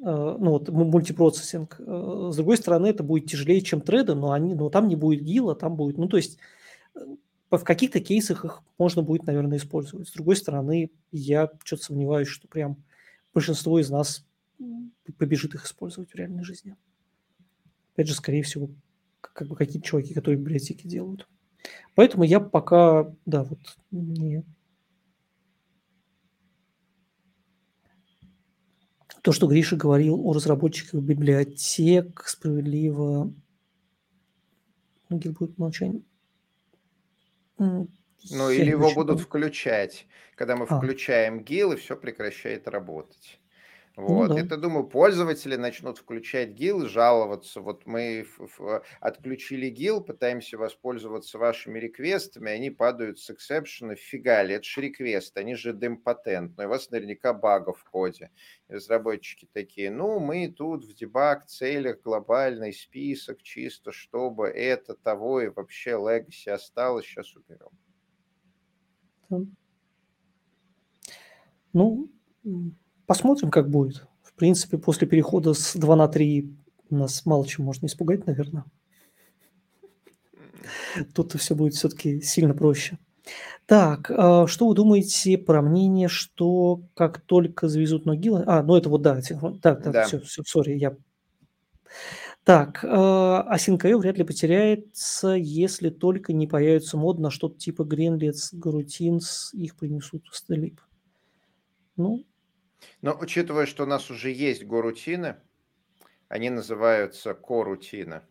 ну вот мультипроцессинг. Э, с другой стороны, это будет тяжелее, чем треды, но, они, но там не будет гила, там будет, ну то есть э, в каких-то кейсах их можно будет, наверное, использовать. С другой стороны, я что-то сомневаюсь, что прям большинство из нас побежит их использовать в реальной жизни. Опять же, скорее всего, как бы какие-то чуваки, которые библиотеки делают. Поэтому я пока, да, вот не, То, что Гриша говорил о разработчиках библиотек, справедливо... Будет молчание. Ну, или его будут включать. Когда мы а. включаем гил, и все прекращает работать. Ну вот. Ну, да. Это, думаю, пользователи начнут включать гил, жаловаться. Вот мы отключили гил, пытаемся воспользоваться вашими реквестами, они падают с эксепшена. Фига ли, это же реквест, они же демпатентные, у вас наверняка багов в коде. разработчики такие, ну, мы тут в дебаг целях глобальный список, чисто чтобы это, того и вообще legacy осталось, сейчас уберем. Ну, Посмотрим, как будет. В принципе, после перехода с 2 на 3 нас мало чем можно испугать, наверное. Тут все будет все-таки сильно проще. Так, а что вы думаете про мнение, что как только завезут ноги... А, ну это вот, да, да, да, да. все, все, сори, я... Так, а Async.io вряд ли потеряется, если только не появится мод на что-то типа Greenlets, Garutins, их принесут в Steelip. Ну, но учитывая, что у нас уже есть горутины, они называются корутины,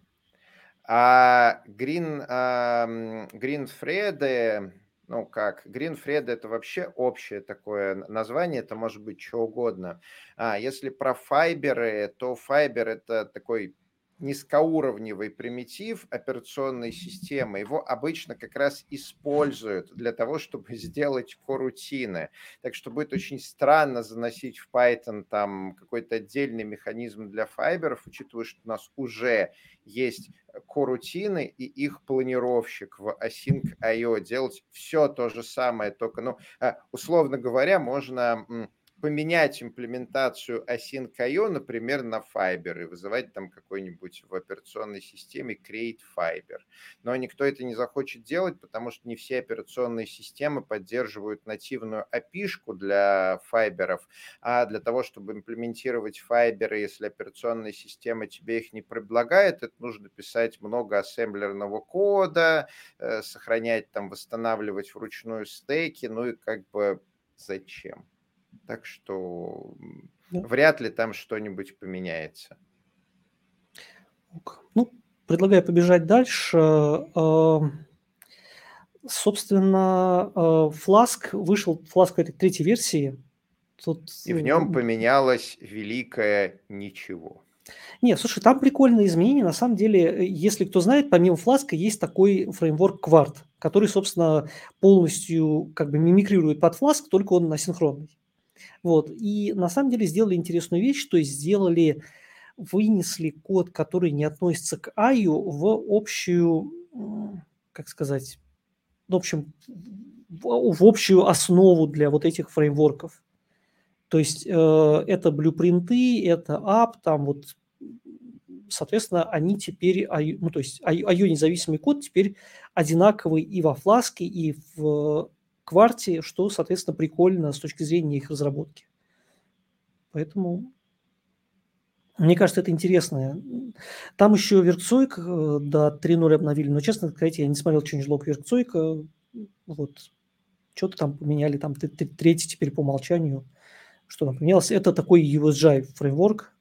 а Green, а, Green ну как, Green это вообще общее такое название, это может быть что угодно. А если про файберы, то файбер это такой низкоуровневый примитив операционной системы, его обычно как раз используют для того, чтобы сделать корутины. Так что будет очень странно заносить в Python там какой-то отдельный механизм для файберов, учитывая, что у нас уже есть корутины и их планировщик в Async.io. Делать все то же самое, только, ну, а, условно говоря, можно поменять имплементацию Async.io, например, на Fiber и вызывать там какой-нибудь в операционной системе create Fiber. Но никто это не захочет делать, потому что не все операционные системы поддерживают нативную api для файберов, а для того, чтобы имплементировать файберы, если операционная система тебе их не предлагает, это нужно писать много ассемблерного кода, э, сохранять там, восстанавливать вручную стейки, ну и как бы зачем? Так что да. вряд ли там что-нибудь поменяется. Ну, предлагаю побежать дальше. Э, собственно, Flask вышел, Flask этой третьей версии. Тут... И в нем поменялось великое ничего. Не, слушай, там прикольные изменения. На самом деле, если кто знает, помимо Flask есть такой фреймворк Quart, который, собственно, полностью как бы мимикрирует под Flask, только он асинхронный. Вот. И на самом деле сделали интересную вещь, то есть сделали, вынесли код, который не относится к IO в общую, как сказать, в общем, в общую основу для вот этих фреймворков. То есть э, это блюпринты, это app, там вот, соответственно, они теперь, ну то есть IO независимый код теперь одинаковый и во фласке, и в кварте, что, соответственно, прикольно с точки зрения их разработки. Поэтому мне кажется, это интересно. Там еще Веркцойк э, до 3.0 обновили, но, честно сказать, я не смотрел changelog Веркцойка. Вот. Что-то там поменяли, там третий теперь по умолчанию. Что там поменялось? Это такой USGI фреймворк.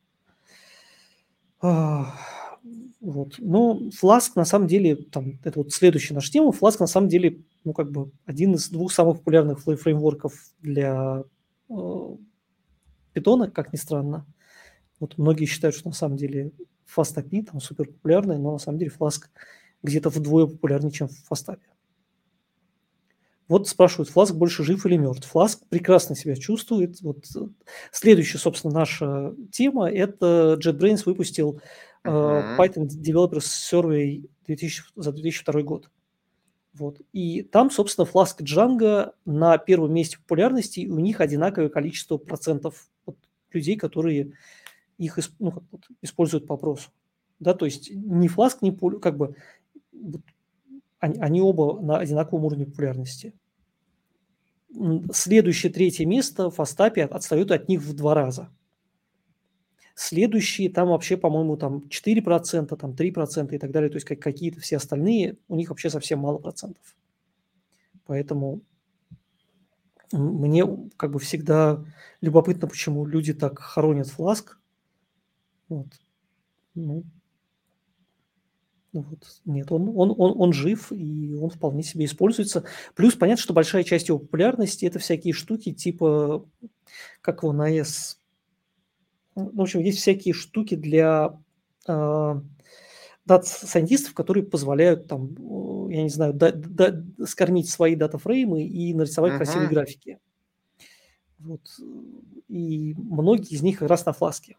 Вот. Но Flask на самом деле, там, это вот следующая наша тема, Flask на самом деле, ну, как бы один из двух самых популярных фреймворков для э, Python, как ни странно. Вот многие считают, что на самом деле FastAPI там супер популярный, но на самом деле Flask где-то вдвое популярнее, чем FastAPI. Вот спрашивают, Flask больше жив или мертв? Flask прекрасно себя чувствует. Вот следующая, собственно, наша тема – это JetBrains выпустил uh-huh. Python Developers Survey 2000, за 2002 год. Вот. И там, собственно, Flask и Django на первом месте популярности, и у них одинаковое количество процентов людей, которые их ну, как, вот, используют по опросу. Да, то есть ни Flask, ни как бы вот, они, они оба на одинаковом уровне популярности. Следующее третье место в Астапе отстают от них в два раза – Следующие там вообще, по-моему, там 4%, там 3% и так далее. То есть как какие-то все остальные, у них вообще совсем мало процентов. Поэтому мне как бы всегда любопытно, почему люди так хоронят фласк. Вот. Ну, вот. Нет, он, он, он, он жив, и он вполне себе используется. Плюс понятно, что большая часть его популярности – это всякие штуки типа, как его на S ну, в общем, есть всякие штуки для э, дат-сайентистов, которые позволяют там, я не знаю, да, да, скормить свои дата-фреймы и нарисовать uh-huh. красивые графики. Вот. И многие из них как раз на фласке.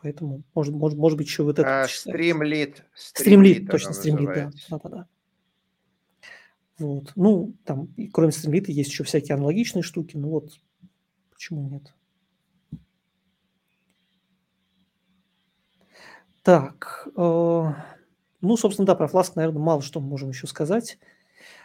Поэтому, может, может, может быть, еще вот это. Стримлит. Стримлит, точно, стримлит, да. да, да, да. Вот. Ну, там, кроме стримлита, есть еще всякие аналогичные штуки, ну вот, почему нет? Так, э, ну, собственно, да, про Flask, наверное, мало что мы можем еще сказать.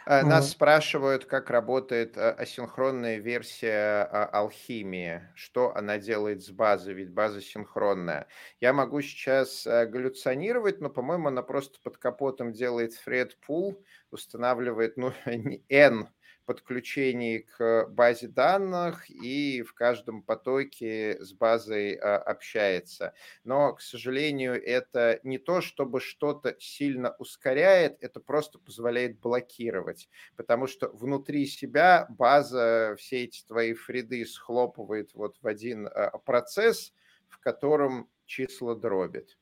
А, нас а. спрашивают, как работает а, асинхронная версия алхимии, что она делает с базой, ведь база синхронная. Я могу сейчас галлюционировать, но, по-моему, она просто под капотом делает thread pool, устанавливает ну, n подключении к базе данных и в каждом потоке с базой а, общается. Но, к сожалению, это не то, чтобы что-то сильно ускоряет, это просто позволяет блокировать, потому что внутри себя база все эти твои фриды схлопывает вот в один а, процесс, в котором числа дробит.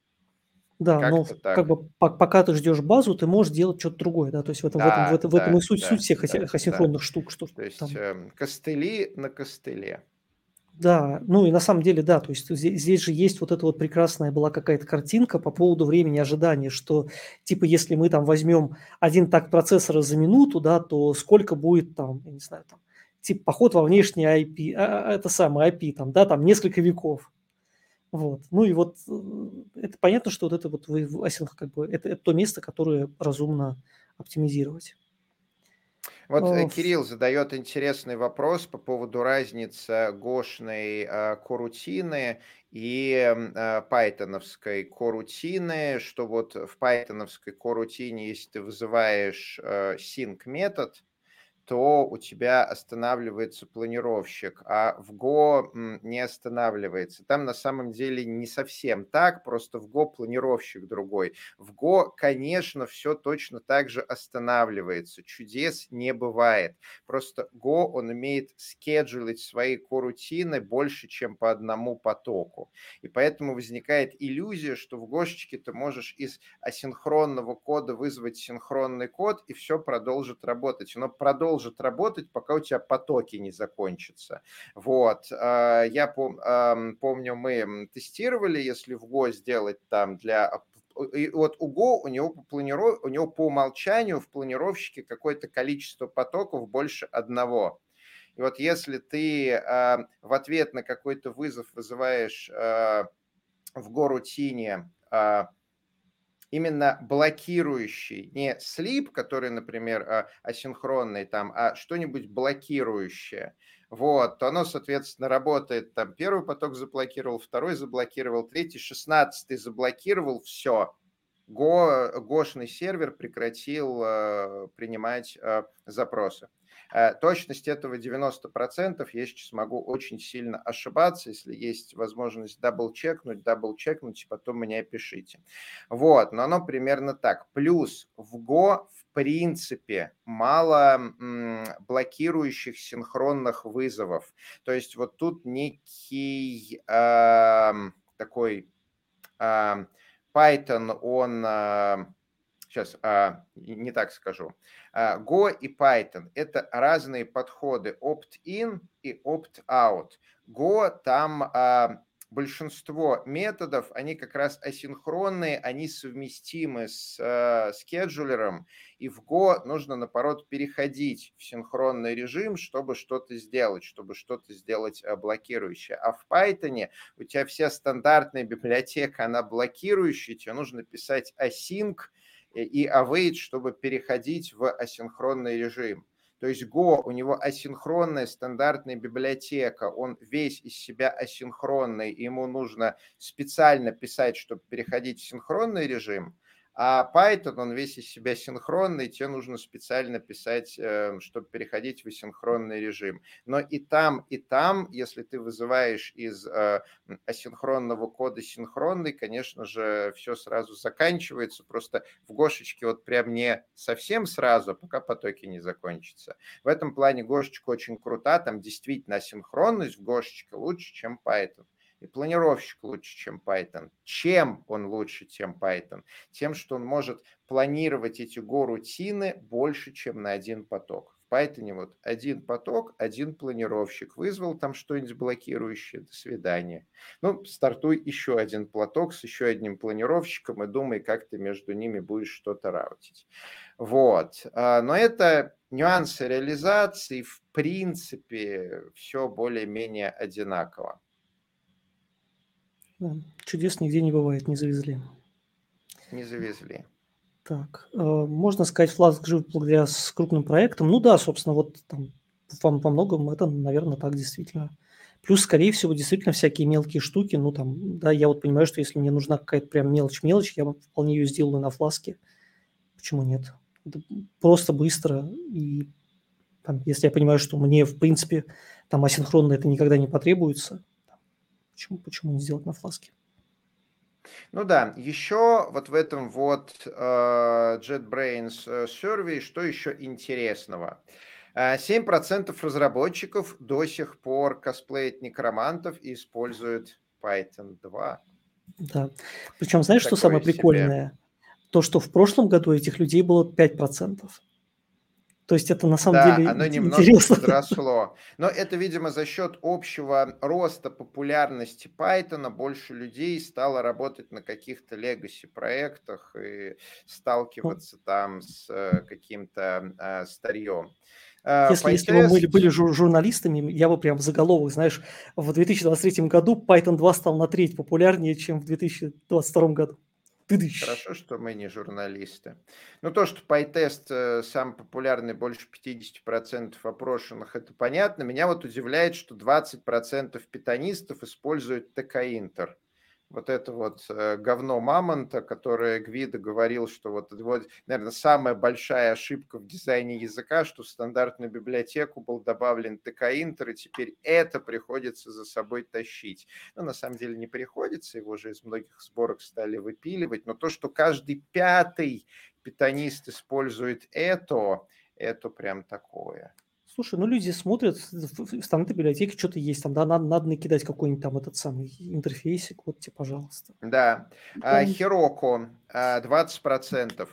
Да, но так. как бы пока ты ждешь базу, ты можешь делать что-то другое, да, то есть в этом, в этом, в этом, в этом и суть, да, суть всех да, асинхронных да. штук, что То есть там. э, костыли на костыле. Да, ну и на самом деле, да, то есть здесь, здесь же есть вот эта вот прекрасная была какая-то картинка по поводу времени ожидания, что типа если мы там возьмем один так процессора за минуту, да, то сколько будет там, я не знаю, там, типа поход во внешний IP, а, а, это самое IP, там, да, там несколько веков. Вот. Ну и вот это понятно, что вот это вот асинх, как бы, это, это то место, которое разумно оптимизировать. Вот э, Кирилл задает интересный вопрос по поводу разницы гошной э, корутины и э, пайтоновской корутины, что вот в пайтоновской корутине, если ты вызываешь э, sync метод, то у тебя останавливается планировщик, а в Go не останавливается. Там на самом деле не совсем так, просто в Go планировщик другой. В Go, конечно, все точно так же останавливается. Чудес не бывает. Просто Go, он умеет скеджулить свои корутины больше, чем по одному потоку. И поэтому возникает иллюзия, что в Гошечке ты можешь из асинхронного кода вызвать синхронный код, и все продолжит работать. Но продолжит продолжит работать, пока у тебя потоки не закончатся. Вот. А, я помню, мы тестировали, если в Go сделать там для и вот у Go у него, по планиров... у него по умолчанию в планировщике какое-то количество потоков больше одного. И вот если ты э, в ответ на какой-то вызов вызываешь э, в Go-рутине э, именно блокирующий, не слип, который, например, а, асинхронный там, а что-нибудь блокирующее, вот, то оно, соответственно, работает, там, первый поток заблокировал, второй заблокировал, третий, шестнадцатый заблокировал, все, Го, гошный сервер прекратил э, принимать э, запросы. Э, точность этого 90%, я сейчас могу очень сильно ошибаться, если есть возможность дабл-чекнуть, дабл-чекнуть, потом меня пишите. Вот, но оно примерно так. Плюс в Go в принципе мало блокирующих синхронных вызовов. То есть вот тут некий э, такой э, Python, он э, сейчас а, не так скажу. А, Go и Python – это разные подходы opt-in и opt-out. Go там а, большинство методов, они как раз асинхронные, они совместимы с э, скеджулером, и в Go нужно, наоборот, переходить в синхронный режим, чтобы что-то сделать, чтобы что-то сделать э, блокирующее. А в Python у тебя вся стандартная библиотека, она блокирующая, тебе нужно писать async, и await, чтобы переходить в асинхронный режим. То есть Go, у него асинхронная стандартная библиотека, он весь из себя асинхронный, ему нужно специально писать, чтобы переходить в синхронный режим – а Python, он весь из себя синхронный, тебе нужно специально писать, эм, чтобы переходить в асинхронный режим. Но и там, и там, если ты вызываешь из э, асинхронного кода синхронный, конечно же, все сразу заканчивается. Просто в Гошечке вот прям не совсем сразу, пока потоки не закончатся. В этом плане Гошечка очень крута, там действительно асинхронность в Гошечке лучше, чем Python. И планировщик лучше, чем Python. Чем он лучше, чем Python? Тем, что он может планировать эти горутины больше, чем на один поток. В Python вот один поток, один планировщик. Вызвал там что-нибудь блокирующее, до свидания. Ну, стартуй еще один платок с еще одним планировщиком и думай, как ты между ними будешь что-то раутить. Вот. А, но это нюансы реализации, в принципе, все более-менее одинаково. Да. Чудес нигде не бывает, не завезли. Не завезли. Так, э, можно сказать, Flask жив благодаря с крупным проектом. Ну да, собственно, вот там по, по многому это, наверное, так действительно. Плюс, скорее всего, действительно всякие мелкие штуки. Ну там, да, я вот понимаю, что если мне нужна какая-то прям мелочь-мелочь, я вполне ее сделаю на фласке. Почему нет? Это просто быстро. И там, если я понимаю, что мне, в принципе, там асинхронно это никогда не потребуется, Почему, почему не сделать на фласке? Ну да, еще вот в этом вот uh, JetBrains э, Survey, что еще интересного? 7% э, разработчиков до сих пор косплеят некромантов и используют Python 2. Да. Причем, знаешь, Такое что самое прикольное? Себе. То, что в прошлом году этих людей было 5%. То есть это на самом да, деле оно немножко интересно. подросло. Но это, видимо, за счет общего роста популярности Python больше людей стало работать на каких-то legacy проектах и сталкиваться ну, там с э, каким-то э, старьем. А, если, если бы мы были журналистами, я бы прям в заголовок, знаешь, в 2023 году Python 2 стал на треть популярнее, чем в 2022 году. Тыдыщ. Хорошо, что мы не журналисты. Ну, то, что PyTest э, самый популярный, больше 50% опрошенных, это понятно. Меня вот удивляет, что 20% питонистов используют ТК-интер. Вот это вот э, говно мамонта, которое Гвида говорил, что вот, вот, наверное, самая большая ошибка в дизайне языка, что в стандартную библиотеку был добавлен ТК-интер, и теперь это приходится за собой тащить. Но на самом деле не приходится, его же из многих сборок стали выпиливать, но то, что каждый пятый питанист использует это, это прям такое. Слушай, ну люди смотрят в стандартной библиотеке, что-то есть там, да, надо, надо накидать какой-нибудь там этот самый интерфейсик, вот тебе, пожалуйста. Да. А, Heroku 20%.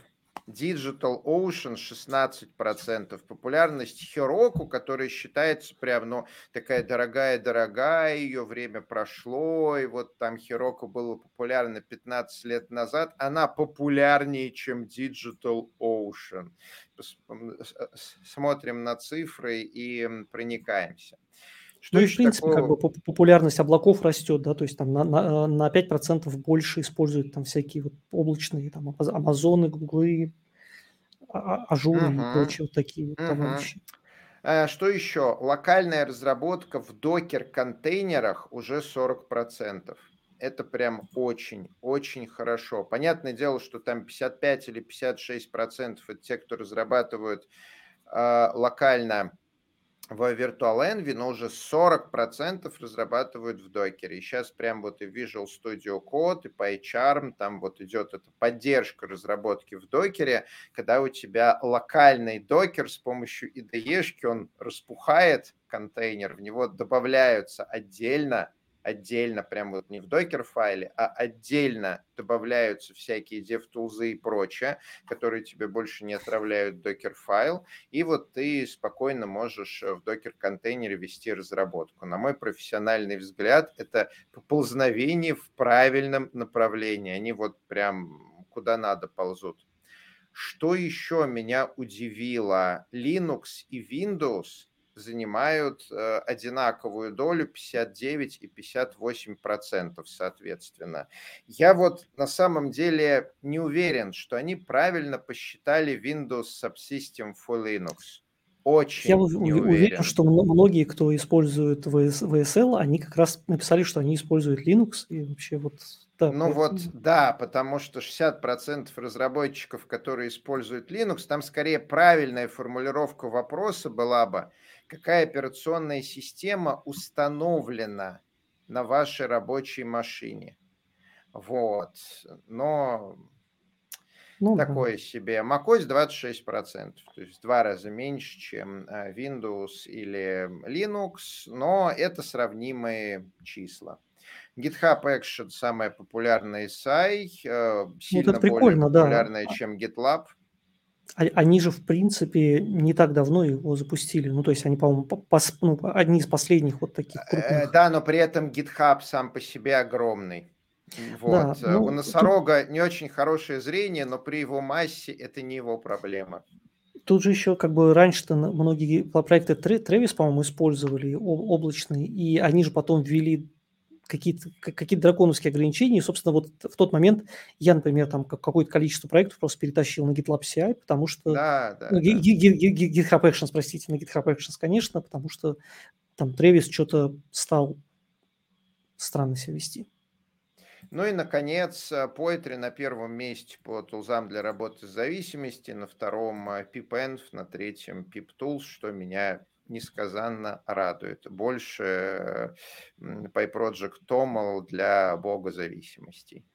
Digital Ocean 16%. Популярность Heroku, которая считается прям, ну, такая дорогая-дорогая, ее время прошло, и вот там Heroku было популярно 15 лет назад, она популярнее, чем Digital Ocean. Смотрим на цифры и проникаемся. Что ну, в принципе, такого? как бы популярность облаков растет, да, то есть там на, на, на 5% больше используют там всякие вот облачные, там, Амазоны, Гуглы, а, а, Ажуры uh-huh. и прочие вот такие вот uh-huh. товарищи. А, что еще? Локальная разработка в докер-контейнерах уже 40%. Это прям очень-очень хорошо. Понятное дело, что там 55 или 56 процентов это те, кто разрабатывают э, локально в VirtualEnvy, но уже 40% разрабатывают в докере. И сейчас прям вот и Visual Studio Code, и PyCharm, там вот идет эта поддержка разработки в докере, когда у тебя локальный докер с помощью IDE, он распухает контейнер, в него добавляются отдельно отдельно, прям вот не в докер-файле, а отдельно добавляются всякие DevTools и прочее, которые тебе больше не отправляют докер-файл, и вот ты спокойно можешь в докер-контейнере вести разработку. На мой профессиональный взгляд, это поползновение в правильном направлении. Они вот прям куда надо ползут. Что еще меня удивило? Linux и Windows – занимают э, одинаковую долю 59 и 58 процентов, соответственно. Я вот на самом деле не уверен, что они правильно посчитали Windows Subsystem for Linux. Очень Я не уверен. уверен, что многие, кто использует VSL, они как раз написали, что они используют Linux и вообще вот да, ну вот, да, потому что 60% разработчиков, которые используют Linux, там скорее правильная формулировка вопроса была бы, какая операционная система установлена на вашей рабочей машине. Вот. Но ну, такое да. себе. macOS 26%, то есть в два раза меньше, чем э, Windows или Linux, но это сравнимые числа. GitHub Action самая популярная SI, э, сильно ну, более популярная, да. чем GitLab. Они же, в принципе, не так давно его запустили. Ну, то есть они, по-моему, по, ну, одни из последних вот таких э, крупных. Да, но при этом GitHub сам по себе огромный. Вот. Да, ну, У носорога тут... не очень хорошее зрение, но при его массе это не его проблема. Тут же еще как бы раньше-то многие проекты Travis, по-моему, использовали облачные, и они же потом ввели какие-то какие драконовские ограничения. И, собственно, вот в тот момент я, например, там какое-то количество проектов просто перетащил на GitLab CI, потому что... Да, да, ну, да. GitHub Actions, простите, на GitHub Actions, конечно, потому что там Travis что-то стал странно себя вести. Ну и, наконец, Poetry на первом месте по тулзам для работы с зависимостью, на втором PipEnv, на третьем PipTools, что меня несказанно радует. Больше PyProject TOML для бога зависимостей.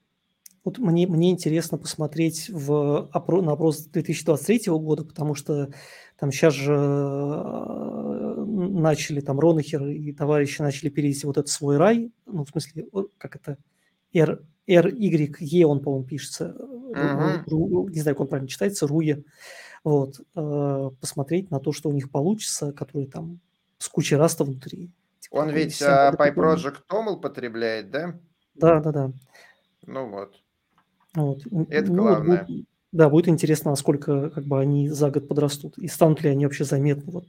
Вот мне, мне интересно посмотреть в опро, на опрос 2023 года, потому что там сейчас же э, начали, там Ронахер и товарищи начали перейти вот этот свой рай, ну, в смысле, как это, R, R, Y, E он, по-моему, пишется, uh-huh. Ру, не знаю, как он правильно читается, Руя вот, э, посмотреть на то, что у них получится, который там с кучей раста внутри. Типа, Он ведь uh, PyProject TOML потребляет, да? Да, да, да. Ну вот. вот. Это ну, главное. Будет, да, будет интересно, насколько как бы они за год подрастут и станут ли они вообще заметны вот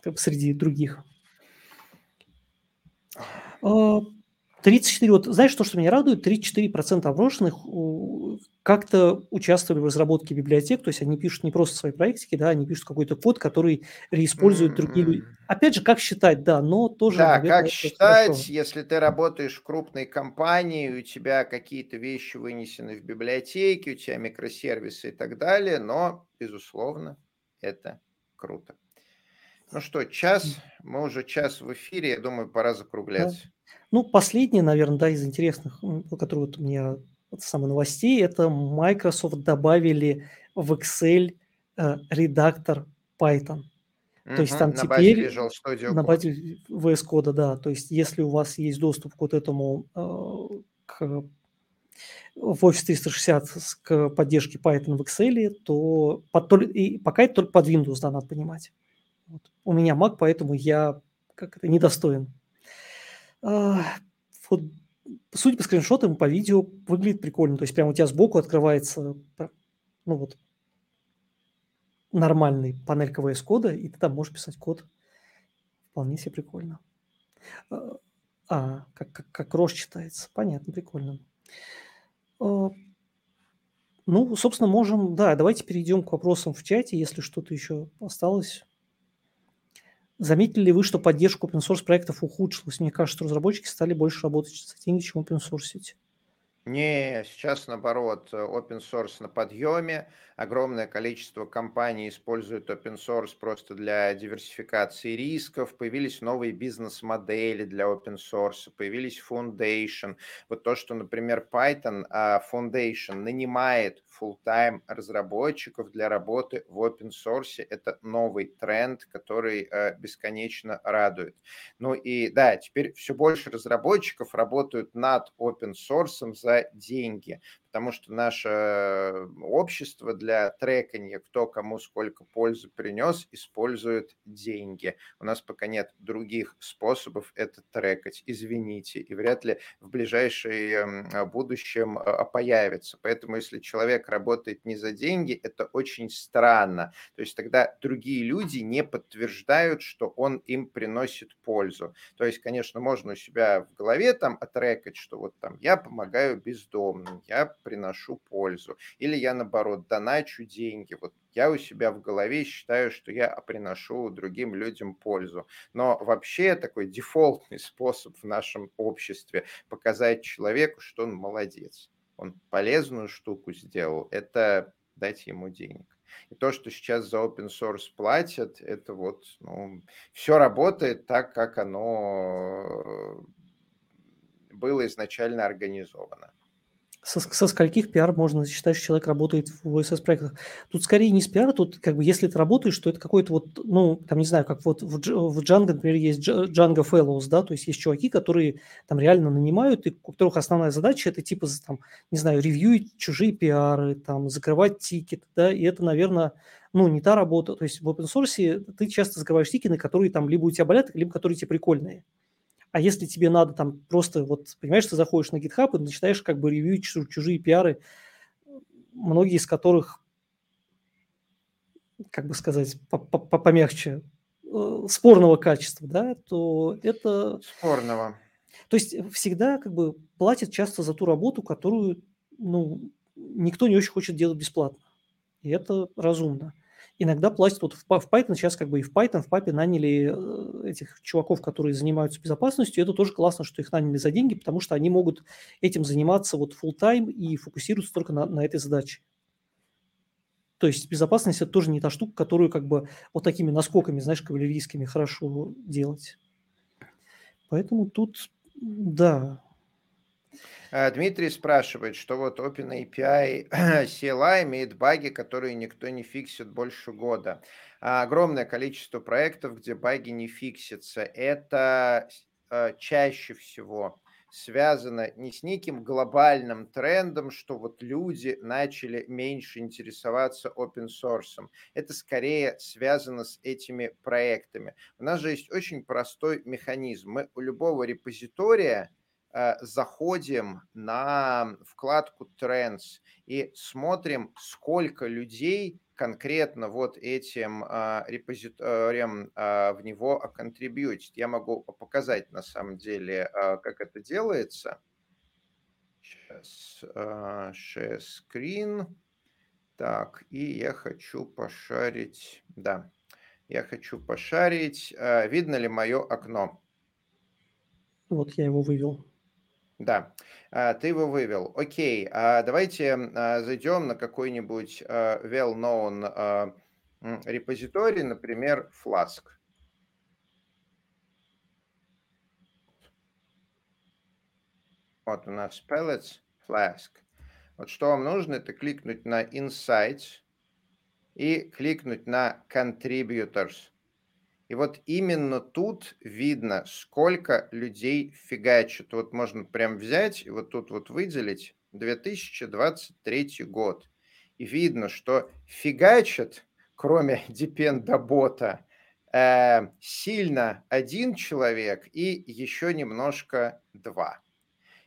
как бы среди других. А, 34, вот знаешь, то, что меня радует, 34% опрошенных как-то участвовали в разработке библиотек, то есть они пишут не просто свои проектики, да, они пишут какой-то код, который реиспользуют mm-hmm. другие люди. Опять же, как считать, да, но тоже... Да, наверное, как считать, хорошо. если ты работаешь в крупной компании, у тебя какие-то вещи вынесены в библиотеке, у тебя микросервисы и так далее, но, безусловно, это круто. Ну что, час, мы уже час в эфире, я думаю, пора закругляться. Да. Ну, последнее, наверное, да, из интересных, которые вот у меня вот самых новостей, это Microsoft добавили в Excel э, редактор Python. То есть там на теперь Visual Studio на базе VS Code, да. То есть если у вас есть доступ к вот этому э, к, в Office 360 к поддержке Python в Excel, то под, и пока это только под Windows, да, надо понимать. Вот. У меня Mac, поэтому я как это недостоин вот, судя по скриншотам, по видео, выглядит прикольно. То есть прямо у тебя сбоку открывается, ну вот, нормальный панель КВС кода, и ты там можешь писать код. Вполне себе прикольно. А, а как, как, как Рош читается. Понятно, прикольно. А, ну, собственно, можем... Да, давайте перейдем к вопросам в чате, если что-то еще осталось. Заметили ли вы, что поддержка open source проектов ухудшилась? Мне кажется, что разработчики стали больше работать за деньги, чем open source. Не, сейчас наоборот, open source на подъеме. Огромное количество компаний используют open source просто для диверсификации рисков. Появились новые бизнес-модели для open source, появились Foundation. Вот то, что, например, Python а, Foundation нанимает full-time разработчиков для работы в open source. Это новый тренд, который э, бесконечно радует. Ну и да, теперь все больше разработчиков работают над open source за деньги потому что наше общество для трекания, кто кому сколько пользы принес, использует деньги. У нас пока нет других способов это трекать, извините, и вряд ли в ближайшем будущем а, а, появится. Поэтому если человек работает не за деньги, это очень странно. То есть тогда другие люди не подтверждают, что он им приносит пользу. То есть, конечно, можно у себя в голове там отрекать, что вот там я помогаю бездомным, я приношу пользу. Или я, наоборот, доначу деньги. Вот я у себя в голове считаю, что я приношу другим людям пользу. Но вообще такой дефолтный способ в нашем обществе показать человеку, что он молодец. Он полезную штуку сделал, это дать ему денег. И то, что сейчас за open source платят, это вот, ну, все работает так, как оно было изначально организовано со, со скольких пиар можно считать, что человек работает в OSS проектах? Тут скорее не с пиара, тут как бы если ты работаешь, то это какой-то вот, ну, там не знаю, как вот в, в Django, например, есть Django Fellows, да, то есть есть чуваки, которые там реально нанимают, и у которых основная задача это типа, там, не знаю, ревьюить чужие пиары, там, закрывать тикет, да, и это, наверное, ну, не та работа. То есть в open source ты часто закрываешь тикеты, которые там либо у тебя болят, либо которые тебе прикольные. А если тебе надо там просто, вот, понимаешь, ты заходишь на GitHub и начинаешь как бы ревьюить чужие пиары, многие из которых, как бы сказать, помягче, э, спорного качества, да, то это... Спорного. То есть всегда как бы платят часто за ту работу, которую, ну, никто не очень хочет делать бесплатно. И это разумно иногда платят, вот в, Python сейчас как бы и в Python, в папе наняли э, этих чуваков, которые занимаются безопасностью, это тоже классно, что их наняли за деньги, потому что они могут этим заниматься вот full time и фокусируются только на, на этой задаче. То есть безопасность – это тоже не та штука, которую как бы вот такими наскоками, знаешь, кавалерийскими хорошо делать. Поэтому тут, да, Дмитрий спрашивает, что вот OpenAPI CLI имеет баги, которые никто не фиксит больше года. А, огромное количество проектов, где баги не фиксятся. Это э, чаще всего связано не с неким глобальным трендом, что вот люди начали меньше интересоваться open source. Это скорее связано с этими проектами. У нас же есть очень простой механизм. Мы у любого репозитория э, заходим на вкладку Trends и смотрим, сколько людей конкретно вот этим э, репозиторием э, в него контрибьютит. Я могу показать на самом деле, э, как это делается. Сейчас, э, share screen. Так, и я хочу пошарить, да, я хочу пошарить, э, видно ли мое окно. Вот я его вывел. Да, а, ты его вывел. Окей, а давайте а, зайдем на какой-нибудь well-known репозиторий, например, Flask. Вот у нас pellets, Flask. Вот что вам нужно, это кликнуть на Insights и кликнуть на Contributors. И вот именно тут видно, сколько людей фигачат. Вот можно прям взять и вот тут вот выделить 2023 год. И видно, что фигачат, кроме депендобота, э, сильно один человек и еще немножко два.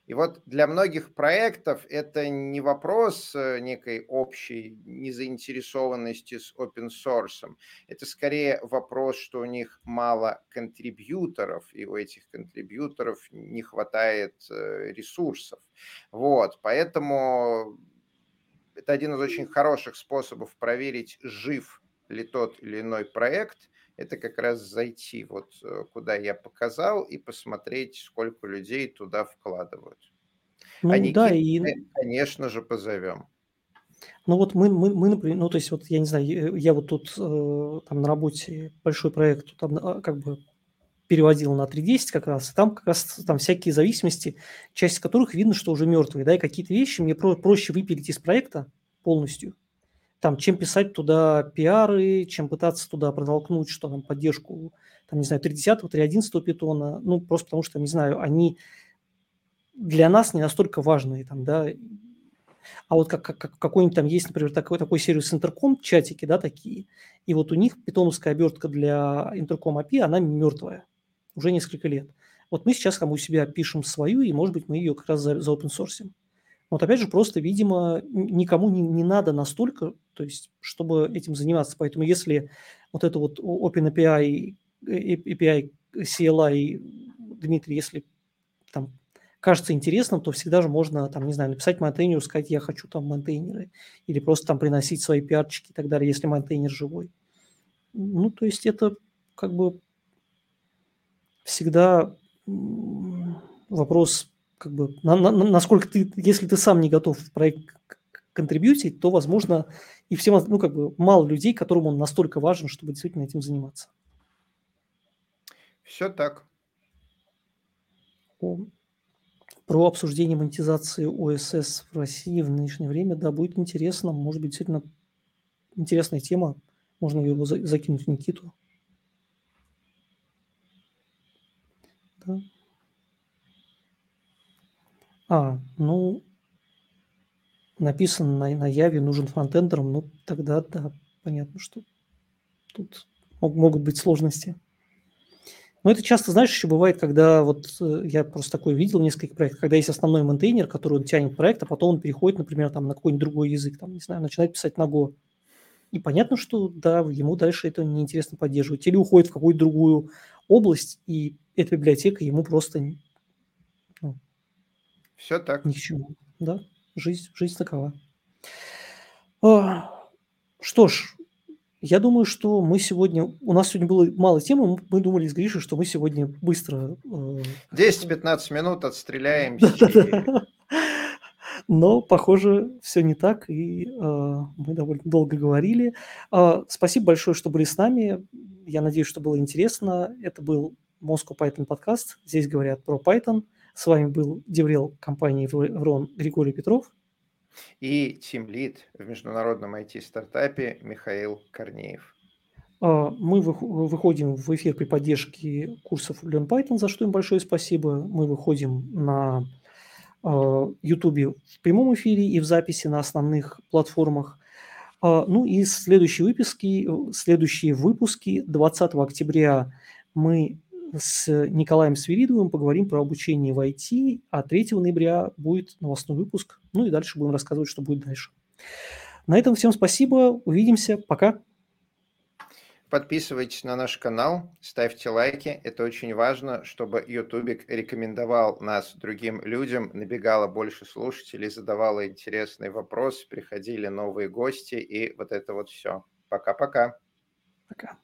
И вот для многих проектов это не вопрос э, некой общей незаинтересованности с open source. Это скорее вопрос, что у них мало контрибьюторов, и у этих контрибьюторов не хватает э, ресурсов. Вот, поэтому это один из очень хороших способов проверить, жив ли тот или иной проект – это как раз зайти вот э, куда я показал и посмотреть, сколько людей туда вкладывают. Ну а да, и... конечно же, позовем. Ну вот мы, мы, мы, например, ну то есть вот я не знаю, я вот тут э, там на работе большой проект там а, как бы переводил на 3.10 как раз, и там как раз там всякие зависимости, часть которых видно, что уже мертвые, да, и какие-то вещи мне про- проще выпилить из проекта полностью, там, чем писать туда пиары, чем пытаться туда протолкнуть, что там поддержку, там, не знаю, 3.10, 3.11 питона, ну, просто потому что, не знаю, они для нас не настолько важные, там, да, а вот как, как, какой-нибудь там есть, например, такой, такой сервис интерком, чатики, да, такие, и вот у них питоновская обертка для интерком API, она мертвая уже несколько лет. Вот мы сейчас там у себя пишем свою, и, может быть, мы ее как раз за, за open source. Вот опять же, просто, видимо, никому не, не надо настолько, то есть, чтобы этим заниматься. Поэтому если вот это вот OpenAPI, API, CLI, Дмитрий, если там кажется интересным, то всегда же можно, там, не знаю, написать монтейнеру, сказать, я хочу там монтейнеры, или просто там приносить свои пиарчики и так далее, если монтейнер живой. Ну, то есть это как бы всегда вопрос как бы, на, на, насколько ты, если ты сам не готов в проект контрибьютить, то, возможно, и всем, ну, как бы, мало людей, которым он настолько важен, чтобы действительно этим заниматься. Все так. О, про обсуждение монетизации ОСС в России в нынешнее время, да, будет интересно. Может быть, действительно интересная тема. Можно его закинуть в Никиту. Да. А, ну, написано на, на Яве, нужен фронтендером, ну, тогда, да, понятно, что тут могут быть сложности. Но это часто, знаешь, еще бывает, когда вот э, я просто такое видел в нескольких проектах, когда есть основной монтейнер, который он тянет проект, а потом он переходит, например, там, на какой-нибудь другой язык, там, не знаю, начинает писать на Go. И понятно, что, да, ему дальше это неинтересно поддерживать. Или уходит в какую-то другую область, и эта библиотека ему просто все так. Ни к чему. Да, жизнь, жизнь такова. А, что ж, я думаю, что мы сегодня... У нас сегодня было мало темы, мы думали с Гришей, что мы сегодня быстро... 10-15 э, минут отстреляем. Но, похоже, все не так, и э, мы довольно долго говорили. Э, спасибо большое, что были с нами. Я надеюсь, что было интересно. Это был Moscow Python подкаст. Здесь говорят про Python. С вами был Деврел компании Врон Григорий Петров. И тимлид в международном IT-стартапе Михаил Корнеев. А, мы выходим в эфир при поддержке курсов Learn Python, за что им большое спасибо. Мы выходим на YouTube а, в прямом эфире и в записи на основных платформах. А, ну и следующие выпуски, следующие выпуски 20 октября мы с Николаем Свиридовым поговорим про обучение в IT, а 3 ноября будет новостной выпуск. Ну и дальше будем рассказывать, что будет дальше. На этом всем спасибо. Увидимся. Пока. Подписывайтесь на наш канал, ставьте лайки. Это очень важно, чтобы Ютубик рекомендовал нас другим людям, набегало больше слушателей, задавало интересные вопросы, приходили новые гости и вот это вот все. Пока-пока. Пока.